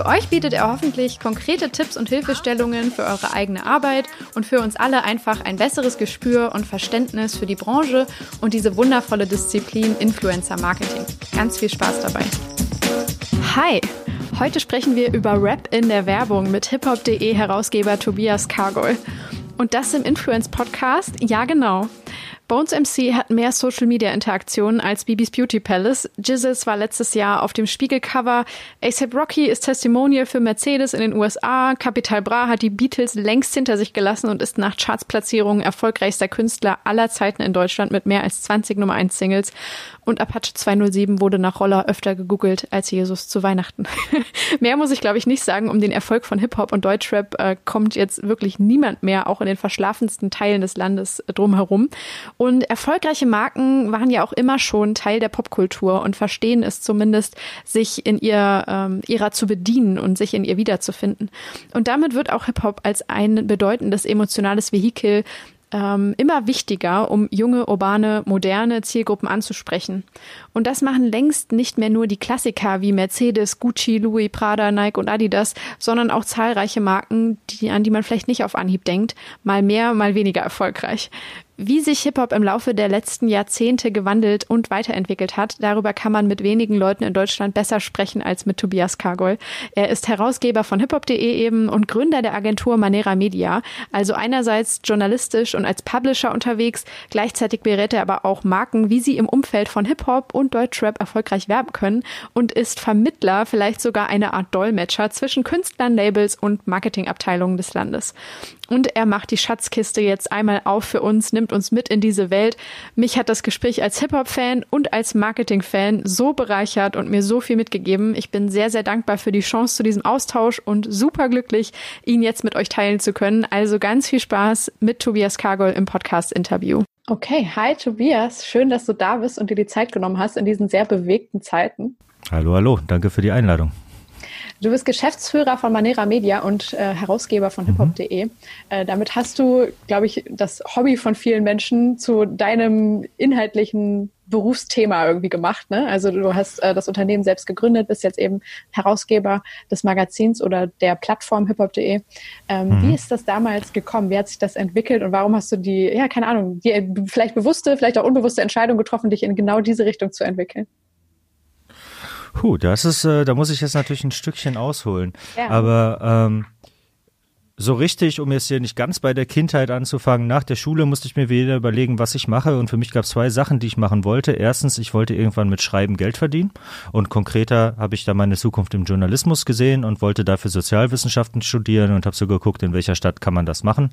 Für euch bietet er hoffentlich konkrete Tipps und Hilfestellungen für eure eigene Arbeit und für uns alle einfach ein besseres Gespür und Verständnis für die Branche und diese wundervolle Disziplin Influencer Marketing. Ganz viel Spaß dabei. Hi! Heute sprechen wir über Rap in der Werbung mit hiphop.de Herausgeber Tobias Kargol. Und das im Influence Podcast? Ja, genau. Bones MC hat mehr Social Media Interaktionen als Bibis Beauty Palace. Jizzes war letztes Jahr auf dem Spiegelcover. ASAP Rocky ist Testimonial für Mercedes in den USA. Capital Bra hat die Beatles längst hinter sich gelassen und ist nach Chartsplatzierungen erfolgreichster Künstler aller Zeiten in Deutschland mit mehr als 20 Nummer 1 Singles und Apache 207 wurde nach Roller öfter gegoogelt als Jesus zu Weihnachten. mehr muss ich, glaube ich, nicht sagen. Um den Erfolg von Hip-Hop und Deutschrap äh, kommt jetzt wirklich niemand mehr, auch in den verschlafensten Teilen des Landes, äh, drumherum. Und erfolgreiche Marken waren ja auch immer schon Teil der Popkultur und verstehen es zumindest, sich in ihr, ähm, ihrer zu bedienen und sich in ihr wiederzufinden. Und damit wird auch Hip-Hop als ein bedeutendes emotionales Vehikel ähm, immer wichtiger, um junge, urbane, moderne Zielgruppen anzusprechen. Und das machen längst nicht mehr nur die Klassiker wie Mercedes, Gucci, Louis, Prada, Nike und Adidas, sondern auch zahlreiche Marken, die, an die man vielleicht nicht auf Anhieb denkt, mal mehr, mal weniger erfolgreich. Wie sich Hip-Hop im Laufe der letzten Jahrzehnte gewandelt und weiterentwickelt hat, darüber kann man mit wenigen Leuten in Deutschland besser sprechen als mit Tobias Kargol. Er ist Herausgeber von hiphop.de eben und Gründer der Agentur Manera Media, also einerseits journalistisch und als Publisher unterwegs, gleichzeitig berät er aber auch Marken, wie sie im Umfeld von Hip-Hop und Deutschrap erfolgreich werben können und ist Vermittler, vielleicht sogar eine Art Dolmetscher zwischen Künstlern, Labels und Marketingabteilungen des Landes. Und er macht die Schatzkiste jetzt einmal auf für uns, nimmt uns mit in diese Welt. Mich hat das Gespräch als Hip-Hop-Fan und als Marketing-Fan so bereichert und mir so viel mitgegeben. Ich bin sehr, sehr dankbar für die Chance zu diesem Austausch und super glücklich, ihn jetzt mit euch teilen zu können. Also ganz viel Spaß mit Tobias Kargol im Podcast-Interview. Okay, hi Tobias, schön, dass du da bist und dir die Zeit genommen hast in diesen sehr bewegten Zeiten. Hallo, hallo, danke für die Einladung. Du bist Geschäftsführer von Manera Media und äh, Herausgeber von hiphop.de. Mhm. Äh, damit hast du, glaube ich, das Hobby von vielen Menschen zu deinem inhaltlichen Berufsthema irgendwie gemacht. Ne? Also du hast äh, das Unternehmen selbst gegründet, bist jetzt eben Herausgeber des Magazins oder der Plattform hiphop.de. Ähm, mhm. Wie ist das damals gekommen? Wie hat sich das entwickelt und warum hast du die, ja, keine Ahnung, die vielleicht bewusste, vielleicht auch unbewusste Entscheidung getroffen, dich in genau diese Richtung zu entwickeln? Puh, das ist, äh, da muss ich jetzt natürlich ein Stückchen ausholen. Ja. Aber ähm, so richtig, um jetzt hier nicht ganz bei der Kindheit anzufangen, nach der Schule musste ich mir wieder überlegen, was ich mache. Und für mich gab es zwei Sachen, die ich machen wollte. Erstens, ich wollte irgendwann mit Schreiben Geld verdienen. Und konkreter habe ich da meine Zukunft im Journalismus gesehen und wollte dafür Sozialwissenschaften studieren und habe so geguckt, in welcher Stadt kann man das machen.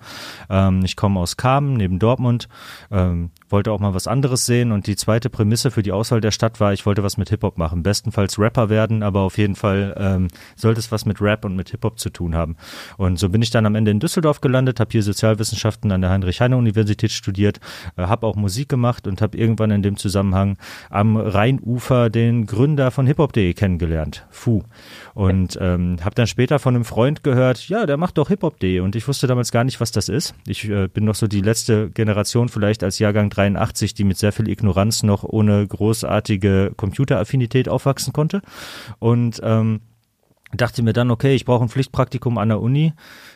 Ähm, ich komme aus Kamen, neben Dortmund, ähm, wollte auch mal was anderes sehen. Und die zweite Prämisse für die Auswahl der Stadt war, ich wollte was mit Hip-Hop machen. Bestenfalls Rapper werden, aber auf jeden Fall ähm, sollte es was mit Rap und mit Hip-Hop zu tun haben. Und so bin ich dann am Ende in Düsseldorf gelandet, habe hier Sozialwissenschaften an der Heinrich-Heine-Universität studiert, äh, habe auch Musik gemacht und habe irgendwann in dem Zusammenhang am Rheinufer den Gründer von hiphop.de kennengelernt, Fu. Und ähm, habe dann später von einem Freund gehört, ja, der macht doch hiphop.de und ich wusste damals gar nicht, was das ist. Ich äh, bin noch so die letzte Generation vielleicht als Jahrgang 83, die mit sehr viel Ignoranz noch ohne großartige Computeraffinität aufwachsen konnte. Und ähm, dachte mir dann, okay, ich brauche ein Pflichtpraktikum an der Uni.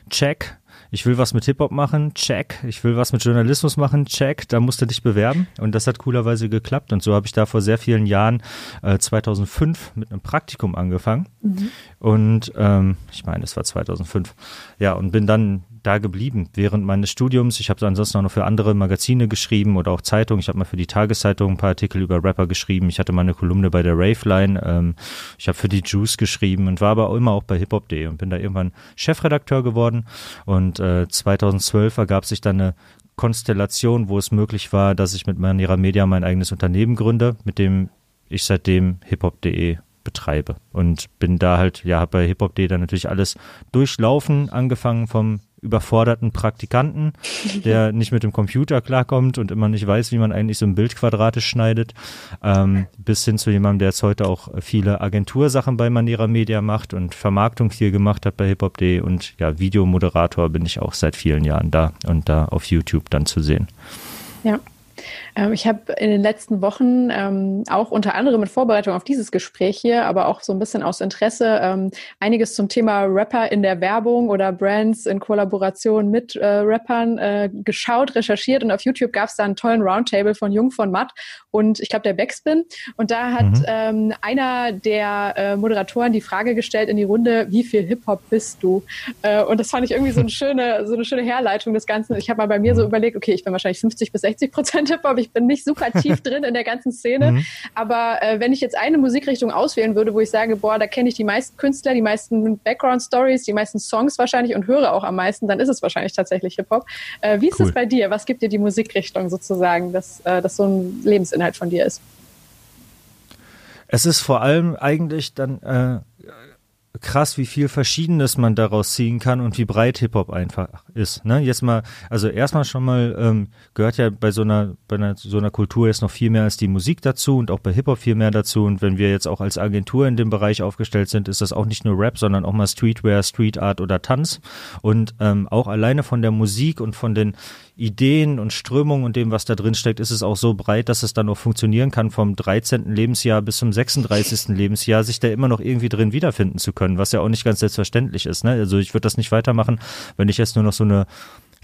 Check. ich will was mit Hip-Hop machen, check. Ich will was mit Journalismus machen, check. Da musst du dich bewerben. Und das hat coolerweise geklappt. Und so habe ich da vor sehr vielen Jahren, äh, 2005, mit einem Praktikum angefangen. Mhm. Und ähm, ich meine, es war 2005. Ja, und bin dann da geblieben während meines Studiums. Ich habe ansonsten auch noch für andere Magazine geschrieben oder auch Zeitungen. Ich habe mal für die Tageszeitung ein paar Artikel über Rapper geschrieben. Ich hatte mal eine Kolumne bei der Raveline. Ähm, ich habe für die Juice geschrieben und war aber auch immer auch bei hiphop.de und bin da irgendwann Chefredakteur geworden. Und äh, 2012 ergab sich dann eine Konstellation, wo es möglich war, dass ich mit Maniera Media mein eigenes Unternehmen gründe, mit dem ich seitdem hiphop.de betreibe und bin da halt, ja, habe bei hiphop.de dann natürlich alles durchlaufen, angefangen vom überforderten Praktikanten, der nicht mit dem Computer klarkommt und immer nicht weiß, wie man eigentlich so ein Bild quadratisch schneidet, ähm, bis hin zu jemandem, der jetzt heute auch viele Agentursachen bei Manera Media macht und Vermarktung viel gemacht hat bei hiphop.de und ja, Videomoderator bin ich auch seit vielen Jahren da und da auf YouTube dann zu sehen. Ja, ich habe in den letzten Wochen ähm, auch unter anderem in Vorbereitung auf dieses Gespräch hier, aber auch so ein bisschen aus Interesse ähm, einiges zum Thema Rapper in der Werbung oder Brands in Kollaboration mit äh, Rappern äh, geschaut, recherchiert und auf YouTube gab es da einen tollen Roundtable von Jung von Matt und ich glaube der Backspin und da hat mhm. ähm, einer der äh, Moderatoren die Frage gestellt in die Runde, wie viel Hip-Hop bist du? Äh, und das fand ich irgendwie so eine schöne, so eine schöne Herleitung des Ganzen. Ich habe mal bei mir so überlegt, okay, ich bin wahrscheinlich 50 bis 60 Prozent Hip-Hop, ich bin nicht super tief drin in der ganzen Szene. Mhm. Aber äh, wenn ich jetzt eine Musikrichtung auswählen würde, wo ich sage, boah, da kenne ich die meisten Künstler, die meisten Background-Stories, die meisten Songs wahrscheinlich und höre auch am meisten, dann ist es wahrscheinlich tatsächlich Hip-Hop. Äh, wie ist cool. es bei dir? Was gibt dir die Musikrichtung sozusagen, dass äh, das so ein Lebensinhalt von dir ist? Es ist vor allem eigentlich dann äh, krass, wie viel Verschiedenes man daraus ziehen kann und wie breit Hip-Hop einfach ist. Ne? Jetzt mal, also erstmal schon mal ähm, gehört ja bei so einer, bei einer, so einer Kultur jetzt noch viel mehr als die Musik dazu und auch bei Hip-Hop viel mehr dazu. Und wenn wir jetzt auch als Agentur in dem Bereich aufgestellt sind, ist das auch nicht nur Rap, sondern auch mal Streetwear, Street Art oder Tanz. Und ähm, auch alleine von der Musik und von den Ideen und Strömungen und dem, was da drin steckt, ist es auch so breit, dass es dann auch funktionieren kann, vom 13. Lebensjahr bis zum 36. Lebensjahr, sich da immer noch irgendwie drin wiederfinden zu können, was ja auch nicht ganz selbstverständlich ist. Ne? Also ich würde das nicht weitermachen, wenn ich jetzt nur noch so eine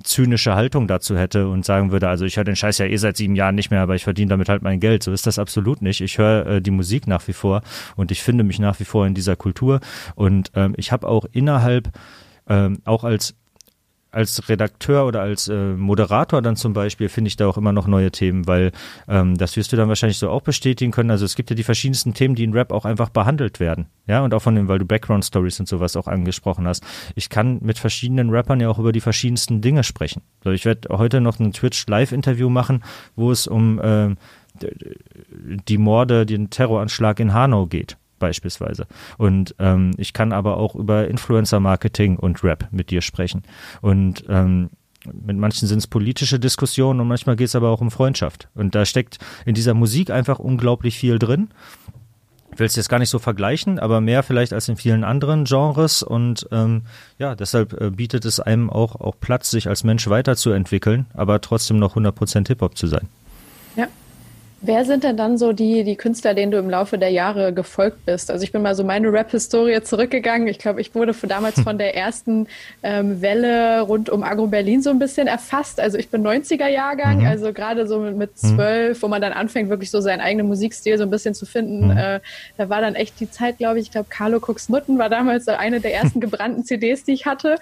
zynische Haltung dazu hätte und sagen würde, also ich höre den Scheiß ja eh seit sieben Jahren nicht mehr, aber ich verdiene damit halt mein Geld. So ist das absolut nicht. Ich höre äh, die Musik nach wie vor und ich finde mich nach wie vor in dieser Kultur und ähm, ich habe auch innerhalb ähm, auch als als Redakteur oder als äh, Moderator dann zum Beispiel finde ich da auch immer noch neue Themen, weil ähm, das wirst du dann wahrscheinlich so auch bestätigen können. Also es gibt ja die verschiedensten Themen, die in Rap auch einfach behandelt werden. Ja, und auch von dem, weil du Background Stories und sowas auch angesprochen hast. Ich kann mit verschiedenen Rappern ja auch über die verschiedensten Dinge sprechen. Also ich werde heute noch ein Twitch Live-Interview machen, wo es um äh, die Morde, den Terroranschlag in Hanau geht beispielsweise. Und ähm, ich kann aber auch über Influencer-Marketing und Rap mit dir sprechen. Und ähm, mit manchen sind es politische Diskussionen und manchmal geht es aber auch um Freundschaft. Und da steckt in dieser Musik einfach unglaublich viel drin. Ich will es jetzt gar nicht so vergleichen, aber mehr vielleicht als in vielen anderen Genres. Und ähm, ja, deshalb äh, bietet es einem auch, auch Platz, sich als Mensch weiterzuentwickeln, aber trotzdem noch 100% Hip-Hop zu sein. Wer sind denn dann so die, die Künstler, denen du im Laufe der Jahre gefolgt bist? Also ich bin mal so meine Rap-Historie zurückgegangen. Ich glaube, ich wurde damals von der ersten ähm, Welle rund um Agro Berlin so ein bisschen erfasst. Also ich bin 90er-Jahrgang, mhm. also gerade so mit, mit mhm. zwölf, wo man dann anfängt, wirklich so seinen eigenen Musikstil so ein bisschen zu finden. Mhm. Äh, da war dann echt die Zeit, glaube ich, ich glaube, Carlo Cooks Mutten war damals so eine der ersten gebrannten CDs, die ich hatte.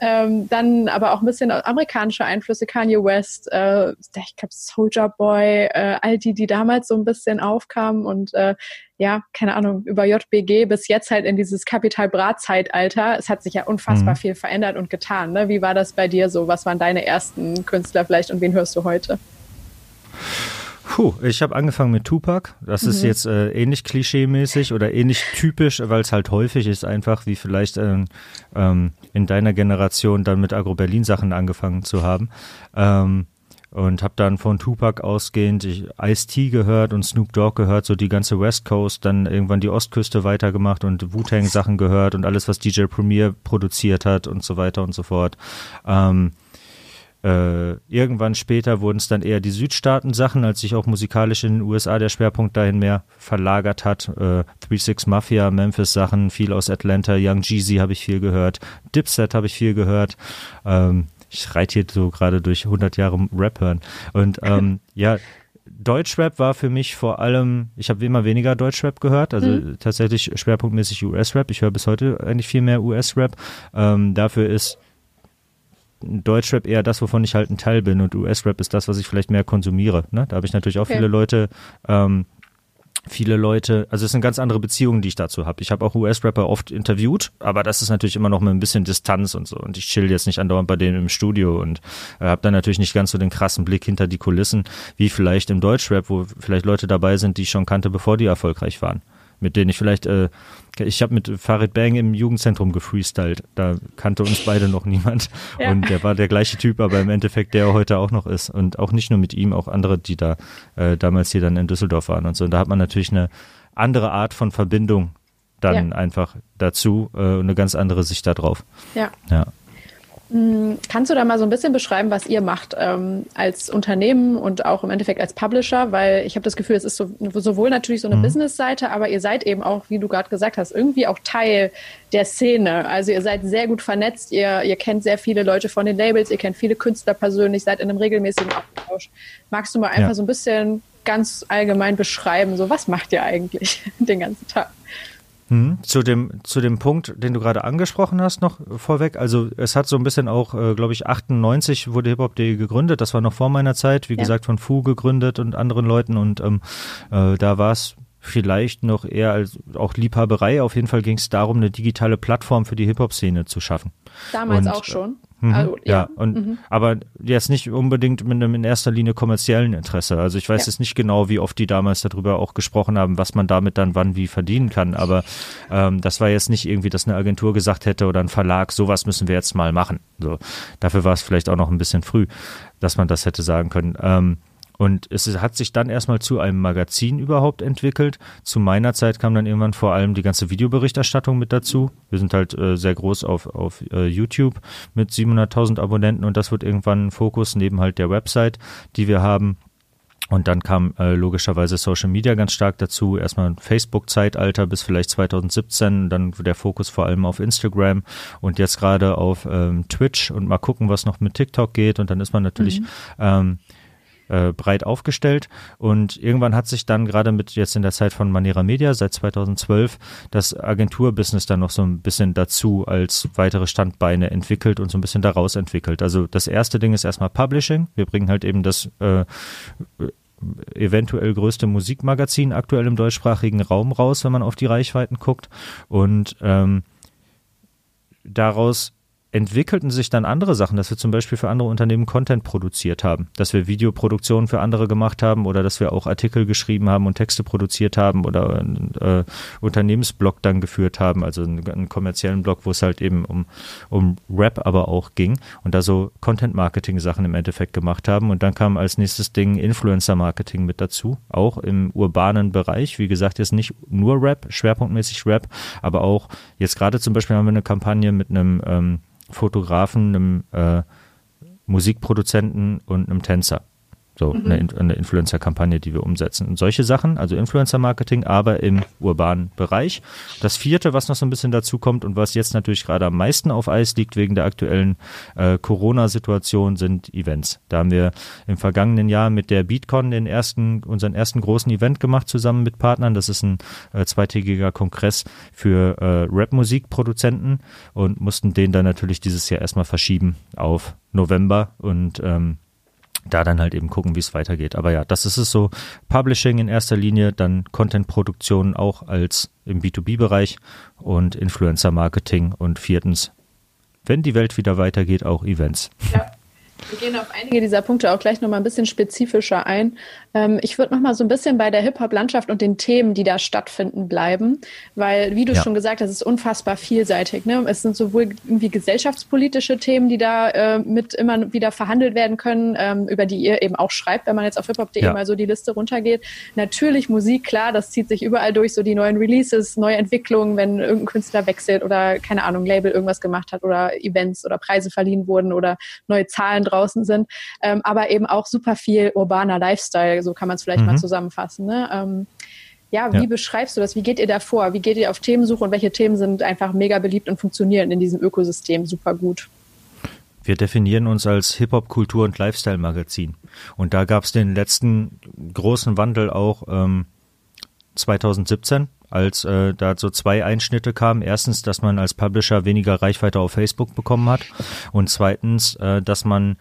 Ähm, dann aber auch ein bisschen amerikanische Einflüsse, Kanye West, äh, ich glaube Soldier Boy, äh, all die, die damals so ein bisschen aufkamen und äh, ja, keine Ahnung, über JBG bis jetzt halt in dieses Kapital Bra-Zeitalter. Es hat sich ja unfassbar mhm. viel verändert und getan. Ne? Wie war das bei dir so? Was waren deine ersten Künstler vielleicht und wen hörst du heute? Puh, ich habe angefangen mit Tupac. Das mhm. ist jetzt äh, ähnlich klischeemäßig oder ähnlich typisch, weil es halt häufig ist, einfach wie vielleicht ähm, ähm, in deiner Generation dann mit Agro-Berlin-Sachen angefangen zu haben. Ähm, und habe dann von Tupac ausgehend Ice-T gehört und Snoop Dogg gehört, so die ganze West Coast, dann irgendwann die Ostküste weitergemacht und Wu-Tang Sachen gehört und alles, was DJ Premier produziert hat und so weiter und so fort. Ähm, äh, irgendwann später wurden es dann eher die Südstaaten-Sachen, als sich auch musikalisch in den USA der Schwerpunkt dahin mehr verlagert hat. Äh, 3-6 Mafia, Memphis-Sachen, viel aus Atlanta, Young Jeezy habe ich viel gehört, Dipset habe ich viel gehört. Ähm, ich reite hier so gerade durch 100 Jahre Rap hören. Und ähm, ja, Deutschrap war für mich vor allem, ich habe immer weniger Deutschrap gehört, also mhm. tatsächlich schwerpunktmäßig US-Rap. Ich höre bis heute eigentlich viel mehr US-Rap. Ähm, dafür ist Deutschrap eher das, wovon ich halt ein Teil bin und US-Rap ist das, was ich vielleicht mehr konsumiere. Ne? Da habe ich natürlich auch okay. viele Leute, ähm, viele Leute, also es sind ganz andere Beziehungen, die ich dazu habe. Ich habe auch US-Rapper oft interviewt, aber das ist natürlich immer noch mit ein bisschen Distanz und so. Und ich chill jetzt nicht andauernd bei denen im Studio und äh, habe dann natürlich nicht ganz so den krassen Blick hinter die Kulissen, wie vielleicht im Deutschrap, wo vielleicht Leute dabei sind, die ich schon kannte, bevor die erfolgreich waren mit denen ich vielleicht, äh, ich habe mit Farid Bang im Jugendzentrum gefreestylt. Da kannte uns beide noch niemand. Ja. Und der war der gleiche Typ, aber im Endeffekt der heute auch noch ist. Und auch nicht nur mit ihm, auch andere, die da äh, damals hier dann in Düsseldorf waren und so. Und da hat man natürlich eine andere Art von Verbindung dann ja. einfach dazu äh, eine ganz andere Sicht darauf. Ja. ja. Hm, kannst du da mal so ein bisschen beschreiben, was ihr macht ähm, als Unternehmen und auch im Endeffekt als Publisher? Weil ich habe das Gefühl, es ist so, sowohl natürlich so eine mhm. Business-Seite, aber ihr seid eben auch, wie du gerade gesagt hast, irgendwie auch Teil der Szene. Also ihr seid sehr gut vernetzt, ihr, ihr kennt sehr viele Leute von den Labels, ihr kennt viele Künstler persönlich, seid in einem regelmäßigen Austausch. Magst du mal einfach ja. so ein bisschen ganz allgemein beschreiben, so was macht ihr eigentlich den ganzen Tag? Hm, zu dem, zu dem Punkt, den du gerade angesprochen hast, noch vorweg. Also es hat so ein bisschen auch, äh, glaube ich, 98 wurde hiphop.de gegründet. Das war noch vor meiner Zeit, wie ja. gesagt, von Fu gegründet und anderen Leuten. Und ähm, äh, da war es vielleicht noch eher als auch Liebhaberei. Auf jeden Fall ging es darum, eine digitale Plattform für die Hip-Hop-Szene zu schaffen. Damals und, auch schon. Mhm, also, ja, ja, und mhm. aber jetzt nicht unbedingt mit einem in erster Linie kommerziellen Interesse. Also ich weiß ja. jetzt nicht genau, wie oft die damals darüber auch gesprochen haben, was man damit dann wann wie verdienen kann. Aber ähm, das war jetzt nicht irgendwie, dass eine Agentur gesagt hätte oder ein Verlag, sowas müssen wir jetzt mal machen. So dafür war es vielleicht auch noch ein bisschen früh, dass man das hätte sagen können. Ähm, und es hat sich dann erstmal zu einem Magazin überhaupt entwickelt. Zu meiner Zeit kam dann irgendwann vor allem die ganze Videoberichterstattung mit dazu. Wir sind halt äh, sehr groß auf, auf äh, YouTube mit 700.000 Abonnenten und das wird irgendwann ein Fokus neben halt der Website, die wir haben. Und dann kam äh, logischerweise Social Media ganz stark dazu. Erstmal Facebook-Zeitalter bis vielleicht 2017, dann der Fokus vor allem auf Instagram und jetzt gerade auf ähm, Twitch und mal gucken, was noch mit TikTok geht. Und dann ist man natürlich mhm. ähm, äh, breit aufgestellt. Und irgendwann hat sich dann gerade mit jetzt in der Zeit von Manera Media seit 2012 das Agenturbusiness dann noch so ein bisschen dazu als weitere Standbeine entwickelt und so ein bisschen daraus entwickelt. Also das erste Ding ist erstmal Publishing. Wir bringen halt eben das äh, eventuell größte Musikmagazin aktuell im deutschsprachigen Raum raus, wenn man auf die Reichweiten guckt. Und ähm, daraus entwickelten sich dann andere Sachen, dass wir zum Beispiel für andere Unternehmen Content produziert haben, dass wir Videoproduktionen für andere gemacht haben oder dass wir auch Artikel geschrieben haben und Texte produziert haben oder einen äh, Unternehmensblog dann geführt haben, also einen, einen, kommerziellen Blog, wo es halt eben um, um Rap aber auch ging und da so Content-Marketing-Sachen im Endeffekt gemacht haben. Und dann kam als nächstes Ding Influencer-Marketing mit dazu, auch im urbanen Bereich, wie gesagt, jetzt nicht nur Rap, schwerpunktmäßig Rap, aber auch jetzt gerade zum Beispiel haben wir eine Kampagne mit einem ähm, Fotografen, einem äh, Musikproduzenten und einem Tänzer. So mhm. eine, eine Influencer-Kampagne, die wir umsetzen. Und solche Sachen, also Influencer-Marketing, aber im urbanen Bereich. Das vierte, was noch so ein bisschen dazu kommt und was jetzt natürlich gerade am meisten auf Eis liegt wegen der aktuellen äh, Corona-Situation, sind Events. Da haben wir im vergangenen Jahr mit der BeatCon den ersten, unseren ersten großen Event gemacht zusammen mit Partnern. Das ist ein äh, zweitägiger Kongress für äh, Rap-Musikproduzenten und mussten den dann natürlich dieses Jahr erstmal verschieben auf November und ähm, da dann halt eben gucken, wie es weitergeht. Aber ja, das ist es so. Publishing in erster Linie, dann Content-Produktion auch als im B2B-Bereich und Influencer-Marketing und viertens, wenn die Welt wieder weitergeht, auch Events. Ja. Wir gehen auf einige dieser Punkte auch gleich nochmal ein bisschen spezifischer ein. Ähm, ich würde nochmal so ein bisschen bei der Hip-Hop-Landschaft und den Themen, die da stattfinden, bleiben, weil, wie du ja. schon gesagt hast, es ist unfassbar vielseitig. Ne? Es sind sowohl irgendwie gesellschaftspolitische Themen, die da äh, mit immer wieder verhandelt werden können, ähm, über die ihr eben auch schreibt, wenn man jetzt auf hiphop.de ja. mal so die Liste runtergeht. Natürlich Musik, klar, das zieht sich überall durch, so die neuen Releases, neue Entwicklungen, wenn irgendein Künstler wechselt oder, keine Ahnung, Label irgendwas gemacht hat oder Events oder Preise verliehen wurden oder neue Zahlen draußen sind, ähm, aber eben auch super viel urbaner Lifestyle, so kann man es vielleicht mhm. mal zusammenfassen. Ne? Ähm, ja, wie ja. beschreibst du das? Wie geht ihr da vor? Wie geht ihr auf Themensuche und welche Themen sind einfach mega beliebt und funktionieren in diesem Ökosystem super gut? Wir definieren uns als Hip-Hop, Kultur und Lifestyle-Magazin. Und da gab es den letzten großen Wandel auch ähm, 2017, als äh, da so zwei Einschnitte kamen. Erstens, dass man als Publisher weniger Reichweite auf Facebook bekommen hat und zweitens, äh, dass man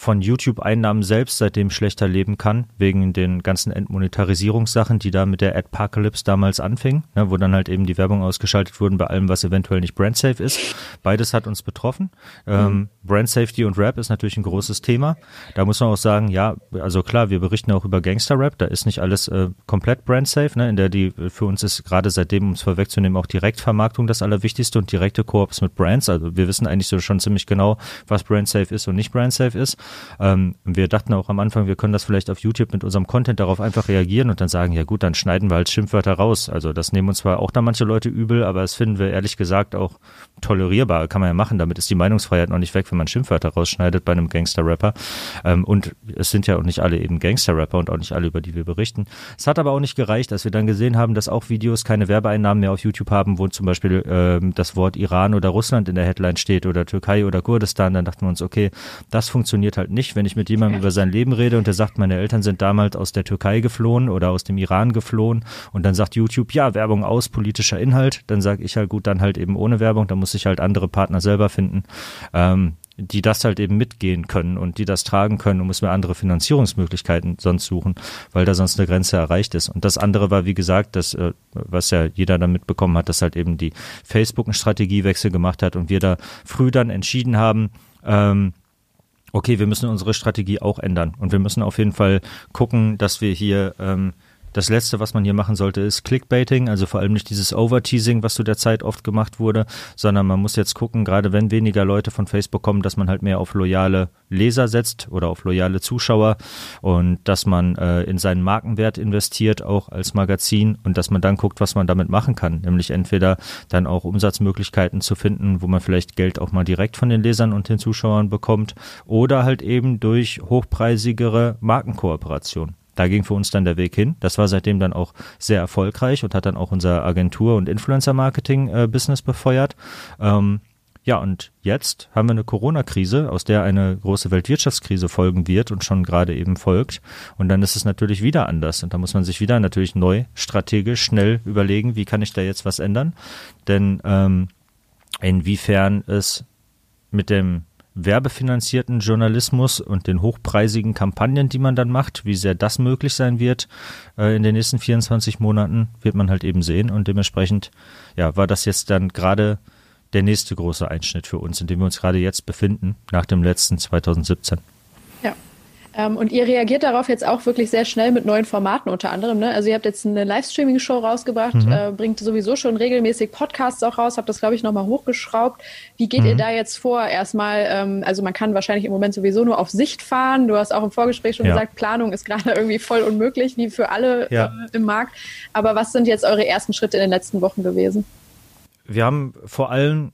von YouTube-Einnahmen selbst seitdem schlechter leben kann, wegen den ganzen Entmonetarisierungssachen, die da mit der Adpocalypse damals anfing, ne, wo dann halt eben die Werbung ausgeschaltet wurden bei allem, was eventuell nicht brandsafe ist. Beides hat uns betroffen. Ähm, mhm. Brand Safety und Rap ist natürlich ein großes Thema. Da muss man auch sagen, ja, also klar, wir berichten auch über Gangster-Rap, da ist nicht alles äh, komplett brandsafe, ne, in der die für uns ist gerade seitdem, um es vorwegzunehmen, auch Direktvermarktung das Allerwichtigste und direkte Koops mit Brands. Also wir wissen eigentlich so schon ziemlich genau, was brandsafe ist und nicht brandsafe ist. Ähm, wir dachten auch am Anfang, wir können das vielleicht auf YouTube mit unserem Content darauf einfach reagieren und dann sagen, ja gut, dann schneiden wir halt Schimpfwörter raus. Also das nehmen uns zwar auch da manche Leute übel, aber das finden wir ehrlich gesagt auch tolerierbar. Kann man ja machen. Damit ist die Meinungsfreiheit noch nicht weg, wenn man Schimpfwörter rausschneidet bei einem Gangster-Rapper. Ähm, und es sind ja auch nicht alle eben Gangster-Rapper und auch nicht alle, über die wir berichten. Es hat aber auch nicht gereicht, dass wir dann gesehen haben, dass auch Videos keine Werbeeinnahmen mehr auf YouTube haben, wo zum Beispiel ähm, das Wort Iran oder Russland in der Headline steht oder Türkei oder Kurdistan. Dann dachten wir uns, okay, das funktioniert halt nicht, wenn ich mit jemandem über sein Leben rede und der sagt, meine Eltern sind damals aus der Türkei geflohen oder aus dem Iran geflohen und dann sagt YouTube, ja, Werbung aus, politischer Inhalt, dann sage ich halt gut, dann halt eben ohne Werbung, dann muss ich halt andere Partner selber finden. Ähm, die das halt eben mitgehen können und die das tragen können und müssen wir andere Finanzierungsmöglichkeiten sonst suchen, weil da sonst eine Grenze erreicht ist. Und das andere war, wie gesagt, das, äh, was ja jeder dann mitbekommen hat, dass halt eben die Facebook einen Strategiewechsel gemacht hat und wir da früh dann entschieden haben, ähm, okay, wir müssen unsere Strategie auch ändern. Und wir müssen auf jeden Fall gucken, dass wir hier ähm, das Letzte, was man hier machen sollte, ist Clickbaiting, also vor allem nicht dieses Overteasing, was zu der Zeit oft gemacht wurde, sondern man muss jetzt gucken, gerade wenn weniger Leute von Facebook kommen, dass man halt mehr auf loyale Leser setzt oder auf loyale Zuschauer und dass man äh, in seinen Markenwert investiert, auch als Magazin und dass man dann guckt, was man damit machen kann, nämlich entweder dann auch Umsatzmöglichkeiten zu finden, wo man vielleicht Geld auch mal direkt von den Lesern und den Zuschauern bekommt oder halt eben durch hochpreisigere Markenkooperation da ging für uns dann der Weg hin. Das war seitdem dann auch sehr erfolgreich und hat dann auch unser Agentur- und Influencer-Marketing-Business befeuert. Ähm, ja, und jetzt haben wir eine Corona-Krise, aus der eine große Weltwirtschaftskrise folgen wird und schon gerade eben folgt. Und dann ist es natürlich wieder anders. Und da muss man sich wieder natürlich neu, strategisch, schnell überlegen, wie kann ich da jetzt was ändern? Denn ähm, inwiefern es mit dem werbefinanzierten Journalismus und den hochpreisigen Kampagnen, die man dann macht, wie sehr das möglich sein wird äh, in den nächsten 24 Monaten, wird man halt eben sehen. Und dementsprechend, ja, war das jetzt dann gerade der nächste große Einschnitt für uns, in dem wir uns gerade jetzt befinden, nach dem letzten 2017. Ähm, und ihr reagiert darauf jetzt auch wirklich sehr schnell mit neuen Formaten unter anderem. Ne? Also ihr habt jetzt eine Livestreaming-Show rausgebracht, mhm. äh, bringt sowieso schon regelmäßig Podcasts auch raus, habt das, glaube ich, nochmal hochgeschraubt. Wie geht mhm. ihr da jetzt vor? Erstmal, ähm, also man kann wahrscheinlich im Moment sowieso nur auf Sicht fahren. Du hast auch im Vorgespräch schon ja. gesagt, Planung ist gerade irgendwie voll unmöglich, wie für alle ja. äh, im Markt. Aber was sind jetzt eure ersten Schritte in den letzten Wochen gewesen? Wir haben vor allem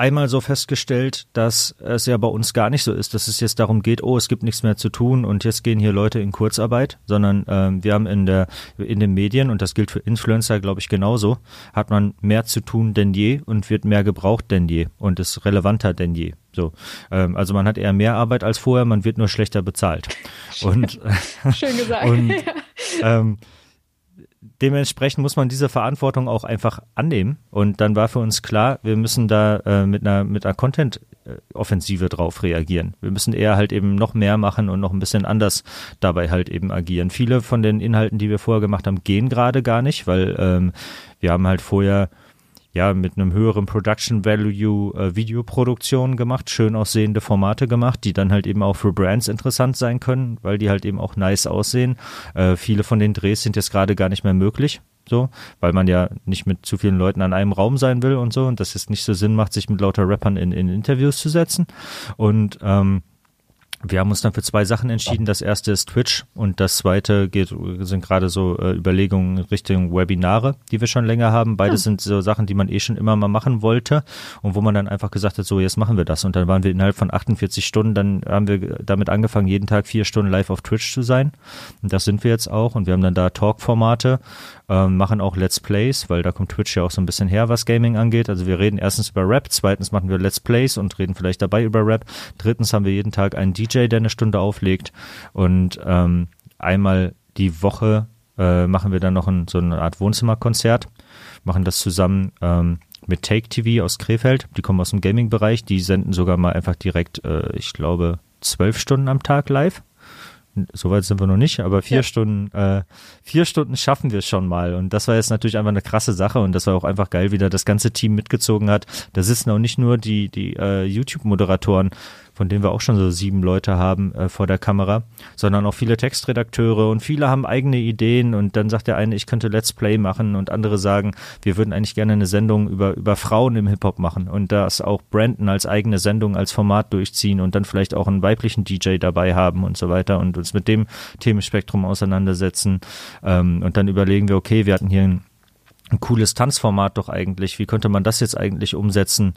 einmal so festgestellt, dass es ja bei uns gar nicht so ist, dass es jetzt darum geht, oh, es gibt nichts mehr zu tun und jetzt gehen hier Leute in Kurzarbeit, sondern ähm, wir haben in der in den Medien und das gilt für Influencer, glaube ich, genauso, hat man mehr zu tun denn je und wird mehr gebraucht denn je und ist relevanter denn je. So, ähm, also man hat eher mehr Arbeit als vorher, man wird nur schlechter bezahlt. Und schön gesagt. und, ähm, dementsprechend muss man diese Verantwortung auch einfach annehmen. Und dann war für uns klar, wir müssen da äh, mit einer, mit einer Content-Offensive drauf reagieren. Wir müssen eher halt eben noch mehr machen und noch ein bisschen anders dabei halt eben agieren. Viele von den Inhalten, die wir vorher gemacht haben, gehen gerade gar nicht, weil ähm, wir haben halt vorher ja, mit einem höheren Production Value äh, Videoproduktion gemacht, schön aussehende Formate gemacht, die dann halt eben auch für Brands interessant sein können, weil die halt eben auch nice aussehen. Äh, viele von den Drehs sind jetzt gerade gar nicht mehr möglich, so, weil man ja nicht mit zu vielen Leuten an einem Raum sein will und so und das jetzt nicht so Sinn macht, sich mit lauter Rappern in, in Interviews zu setzen. Und ähm, wir haben uns dann für zwei Sachen entschieden. Das erste ist Twitch und das zweite geht, sind gerade so äh, Überlegungen Richtung Webinare, die wir schon länger haben. Beides ja. sind so Sachen, die man eh schon immer mal machen wollte und wo man dann einfach gesagt hat, so jetzt machen wir das. Und dann waren wir innerhalb von 48 Stunden, dann haben wir damit angefangen, jeden Tag vier Stunden live auf Twitch zu sein. Und das sind wir jetzt auch und wir haben dann da Talk-Formate, äh, machen auch Let's Plays, weil da kommt Twitch ja auch so ein bisschen her, was Gaming angeht. Also wir reden erstens über Rap, zweitens machen wir Let's Plays und reden vielleicht dabei über Rap. Drittens haben wir jeden Tag einen DJ DJ, der eine Stunde auflegt. Und ähm, einmal die Woche äh, machen wir dann noch ein, so eine Art Wohnzimmerkonzert, machen das zusammen ähm, mit Take TV aus Krefeld. Die kommen aus dem Gaming-Bereich. Die senden sogar mal einfach direkt, äh, ich glaube, zwölf Stunden am Tag live. Soweit sind wir noch nicht, aber vier ja. Stunden, äh, vier Stunden schaffen wir schon mal. Und das war jetzt natürlich einfach eine krasse Sache und das war auch einfach geil, wie da das ganze Team mitgezogen hat. Da sitzen auch nicht nur die, die äh, YouTube-Moderatoren von denen wir auch schon so sieben Leute haben äh, vor der Kamera, sondern auch viele Textredakteure und viele haben eigene Ideen und dann sagt der eine, ich könnte Let's Play machen und andere sagen, wir würden eigentlich gerne eine Sendung über, über Frauen im Hip-Hop machen und das auch Brandon als eigene Sendung, als Format durchziehen und dann vielleicht auch einen weiblichen DJ dabei haben und so weiter und uns mit dem Themenspektrum auseinandersetzen ähm, und dann überlegen wir, okay, wir hatten hier ein ein cooles Tanzformat doch eigentlich. Wie könnte man das jetzt eigentlich umsetzen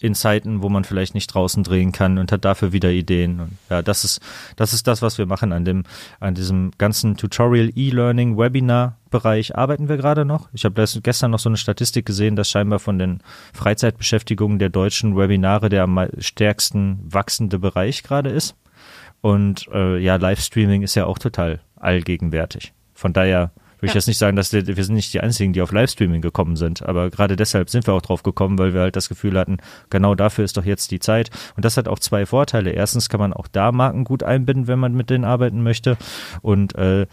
in Zeiten, wo man vielleicht nicht draußen drehen kann und hat dafür wieder Ideen. Und ja, das ist, das ist das, was wir machen an dem, an diesem ganzen Tutorial E-Learning Webinar Bereich arbeiten wir gerade noch. Ich habe gestern noch so eine Statistik gesehen, dass scheinbar von den Freizeitbeschäftigungen der deutschen Webinare der am stärksten wachsende Bereich gerade ist. Und äh, ja, Livestreaming ist ja auch total allgegenwärtig. Von daher will ich jetzt nicht sagen, dass wir, wir sind nicht die Einzigen, die auf Livestreaming gekommen sind, aber gerade deshalb sind wir auch drauf gekommen, weil wir halt das Gefühl hatten, genau dafür ist doch jetzt die Zeit. Und das hat auch zwei Vorteile. Erstens kann man auch da Marken gut einbinden, wenn man mit denen arbeiten möchte. Und äh,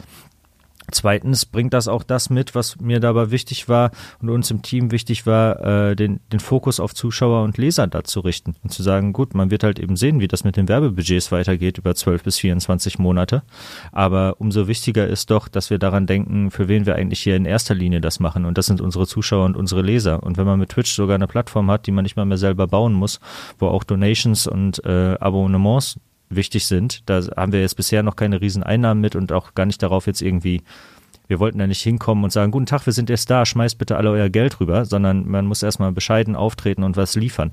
Zweitens bringt das auch das mit, was mir dabei wichtig war und uns im Team wichtig war, äh, den, den Fokus auf Zuschauer und Leser da zu richten und zu sagen, gut, man wird halt eben sehen, wie das mit den Werbebudgets weitergeht über 12 bis 24 Monate. Aber umso wichtiger ist doch, dass wir daran denken, für wen wir eigentlich hier in erster Linie das machen. Und das sind unsere Zuschauer und unsere Leser. Und wenn man mit Twitch sogar eine Plattform hat, die man nicht mal mehr selber bauen muss, wo auch Donations und äh, Abonnements wichtig sind. Da haben wir jetzt bisher noch keine riesen Einnahmen mit und auch gar nicht darauf jetzt irgendwie wir wollten da nicht hinkommen und sagen, guten Tag, wir sind erst da, schmeißt bitte alle euer Geld rüber, sondern man muss erstmal bescheiden auftreten und was liefern.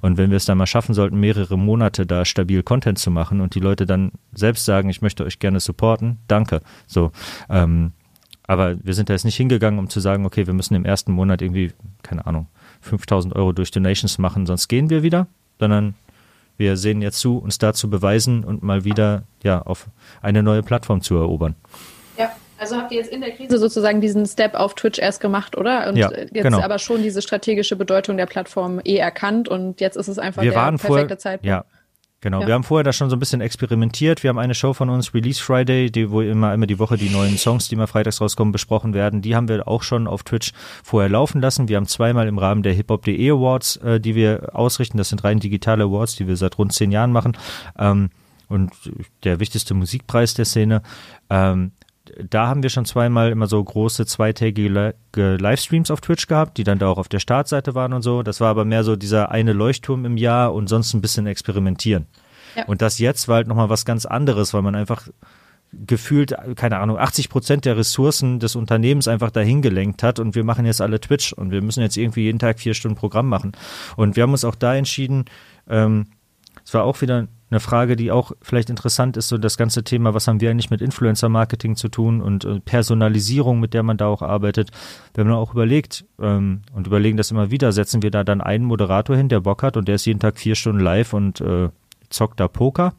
Und wenn wir es dann mal schaffen sollten, mehrere Monate da stabil Content zu machen und die Leute dann selbst sagen, ich möchte euch gerne supporten, danke. So, ähm, aber wir sind da jetzt nicht hingegangen, um zu sagen, okay, wir müssen im ersten Monat irgendwie, keine Ahnung, 5000 Euro durch Donations machen, sonst gehen wir wieder, sondern wir sehen jetzt zu, uns da zu beweisen und mal wieder ja auf eine neue Plattform zu erobern. Ja. Also habt ihr jetzt in der Krise sozusagen diesen Step auf Twitch erst gemacht, oder? Und ja, jetzt genau. aber schon diese strategische Bedeutung der Plattform eh erkannt und jetzt ist es einfach wir der perfekte vorher, Zeitpunkt. Ja, Genau, ja. wir haben vorher da schon so ein bisschen experimentiert. Wir haben eine Show von uns, Release Friday, die, wo immer, immer die Woche die neuen Songs, die mal freitags rauskommen, besprochen werden. Die haben wir auch schon auf Twitch vorher laufen lassen. Wir haben zweimal im Rahmen der Hip-Hop.de Awards, äh, die wir ausrichten. Das sind rein digitale Awards, die wir seit rund zehn Jahren machen. Ähm, und der wichtigste Musikpreis der Szene. Ähm, da haben wir schon zweimal immer so große zweitägige Livestreams auf Twitch gehabt, die dann da auch auf der Startseite waren und so. Das war aber mehr so dieser eine Leuchtturm im Jahr und sonst ein bisschen experimentieren. Ja. Und das jetzt war halt nochmal was ganz anderes, weil man einfach gefühlt, keine Ahnung, 80 Prozent der Ressourcen des Unternehmens einfach dahin gelenkt hat und wir machen jetzt alle Twitch und wir müssen jetzt irgendwie jeden Tag vier Stunden Programm machen. Und wir haben uns auch da entschieden, ähm, es war auch wieder eine Frage, die auch vielleicht interessant ist, so das ganze Thema, was haben wir eigentlich mit Influencer-Marketing zu tun und äh, Personalisierung, mit der man da auch arbeitet. Wir haben auch überlegt ähm, und überlegen das immer wieder, setzen wir da dann einen Moderator hin, der Bock hat und der ist jeden Tag vier Stunden live und äh, zockt da Poker.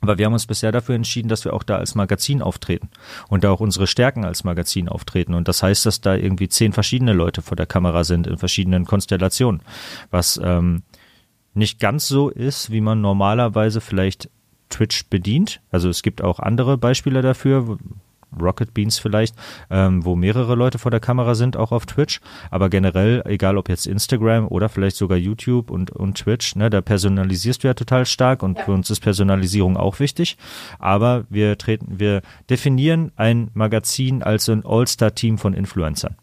Aber wir haben uns bisher dafür entschieden, dass wir auch da als Magazin auftreten und da auch unsere Stärken als Magazin auftreten. Und das heißt, dass da irgendwie zehn verschiedene Leute vor der Kamera sind in verschiedenen Konstellationen, was ähm, nicht ganz so ist, wie man normalerweise vielleicht Twitch bedient. Also es gibt auch andere Beispiele dafür, Rocket Beans vielleicht, ähm, wo mehrere Leute vor der Kamera sind, auch auf Twitch. Aber generell, egal ob jetzt Instagram oder vielleicht sogar YouTube und, und Twitch, ne, da personalisierst du ja total stark und ja. für uns ist Personalisierung auch wichtig. Aber wir treten, wir definieren ein Magazin als ein All-Star-Team von Influencern.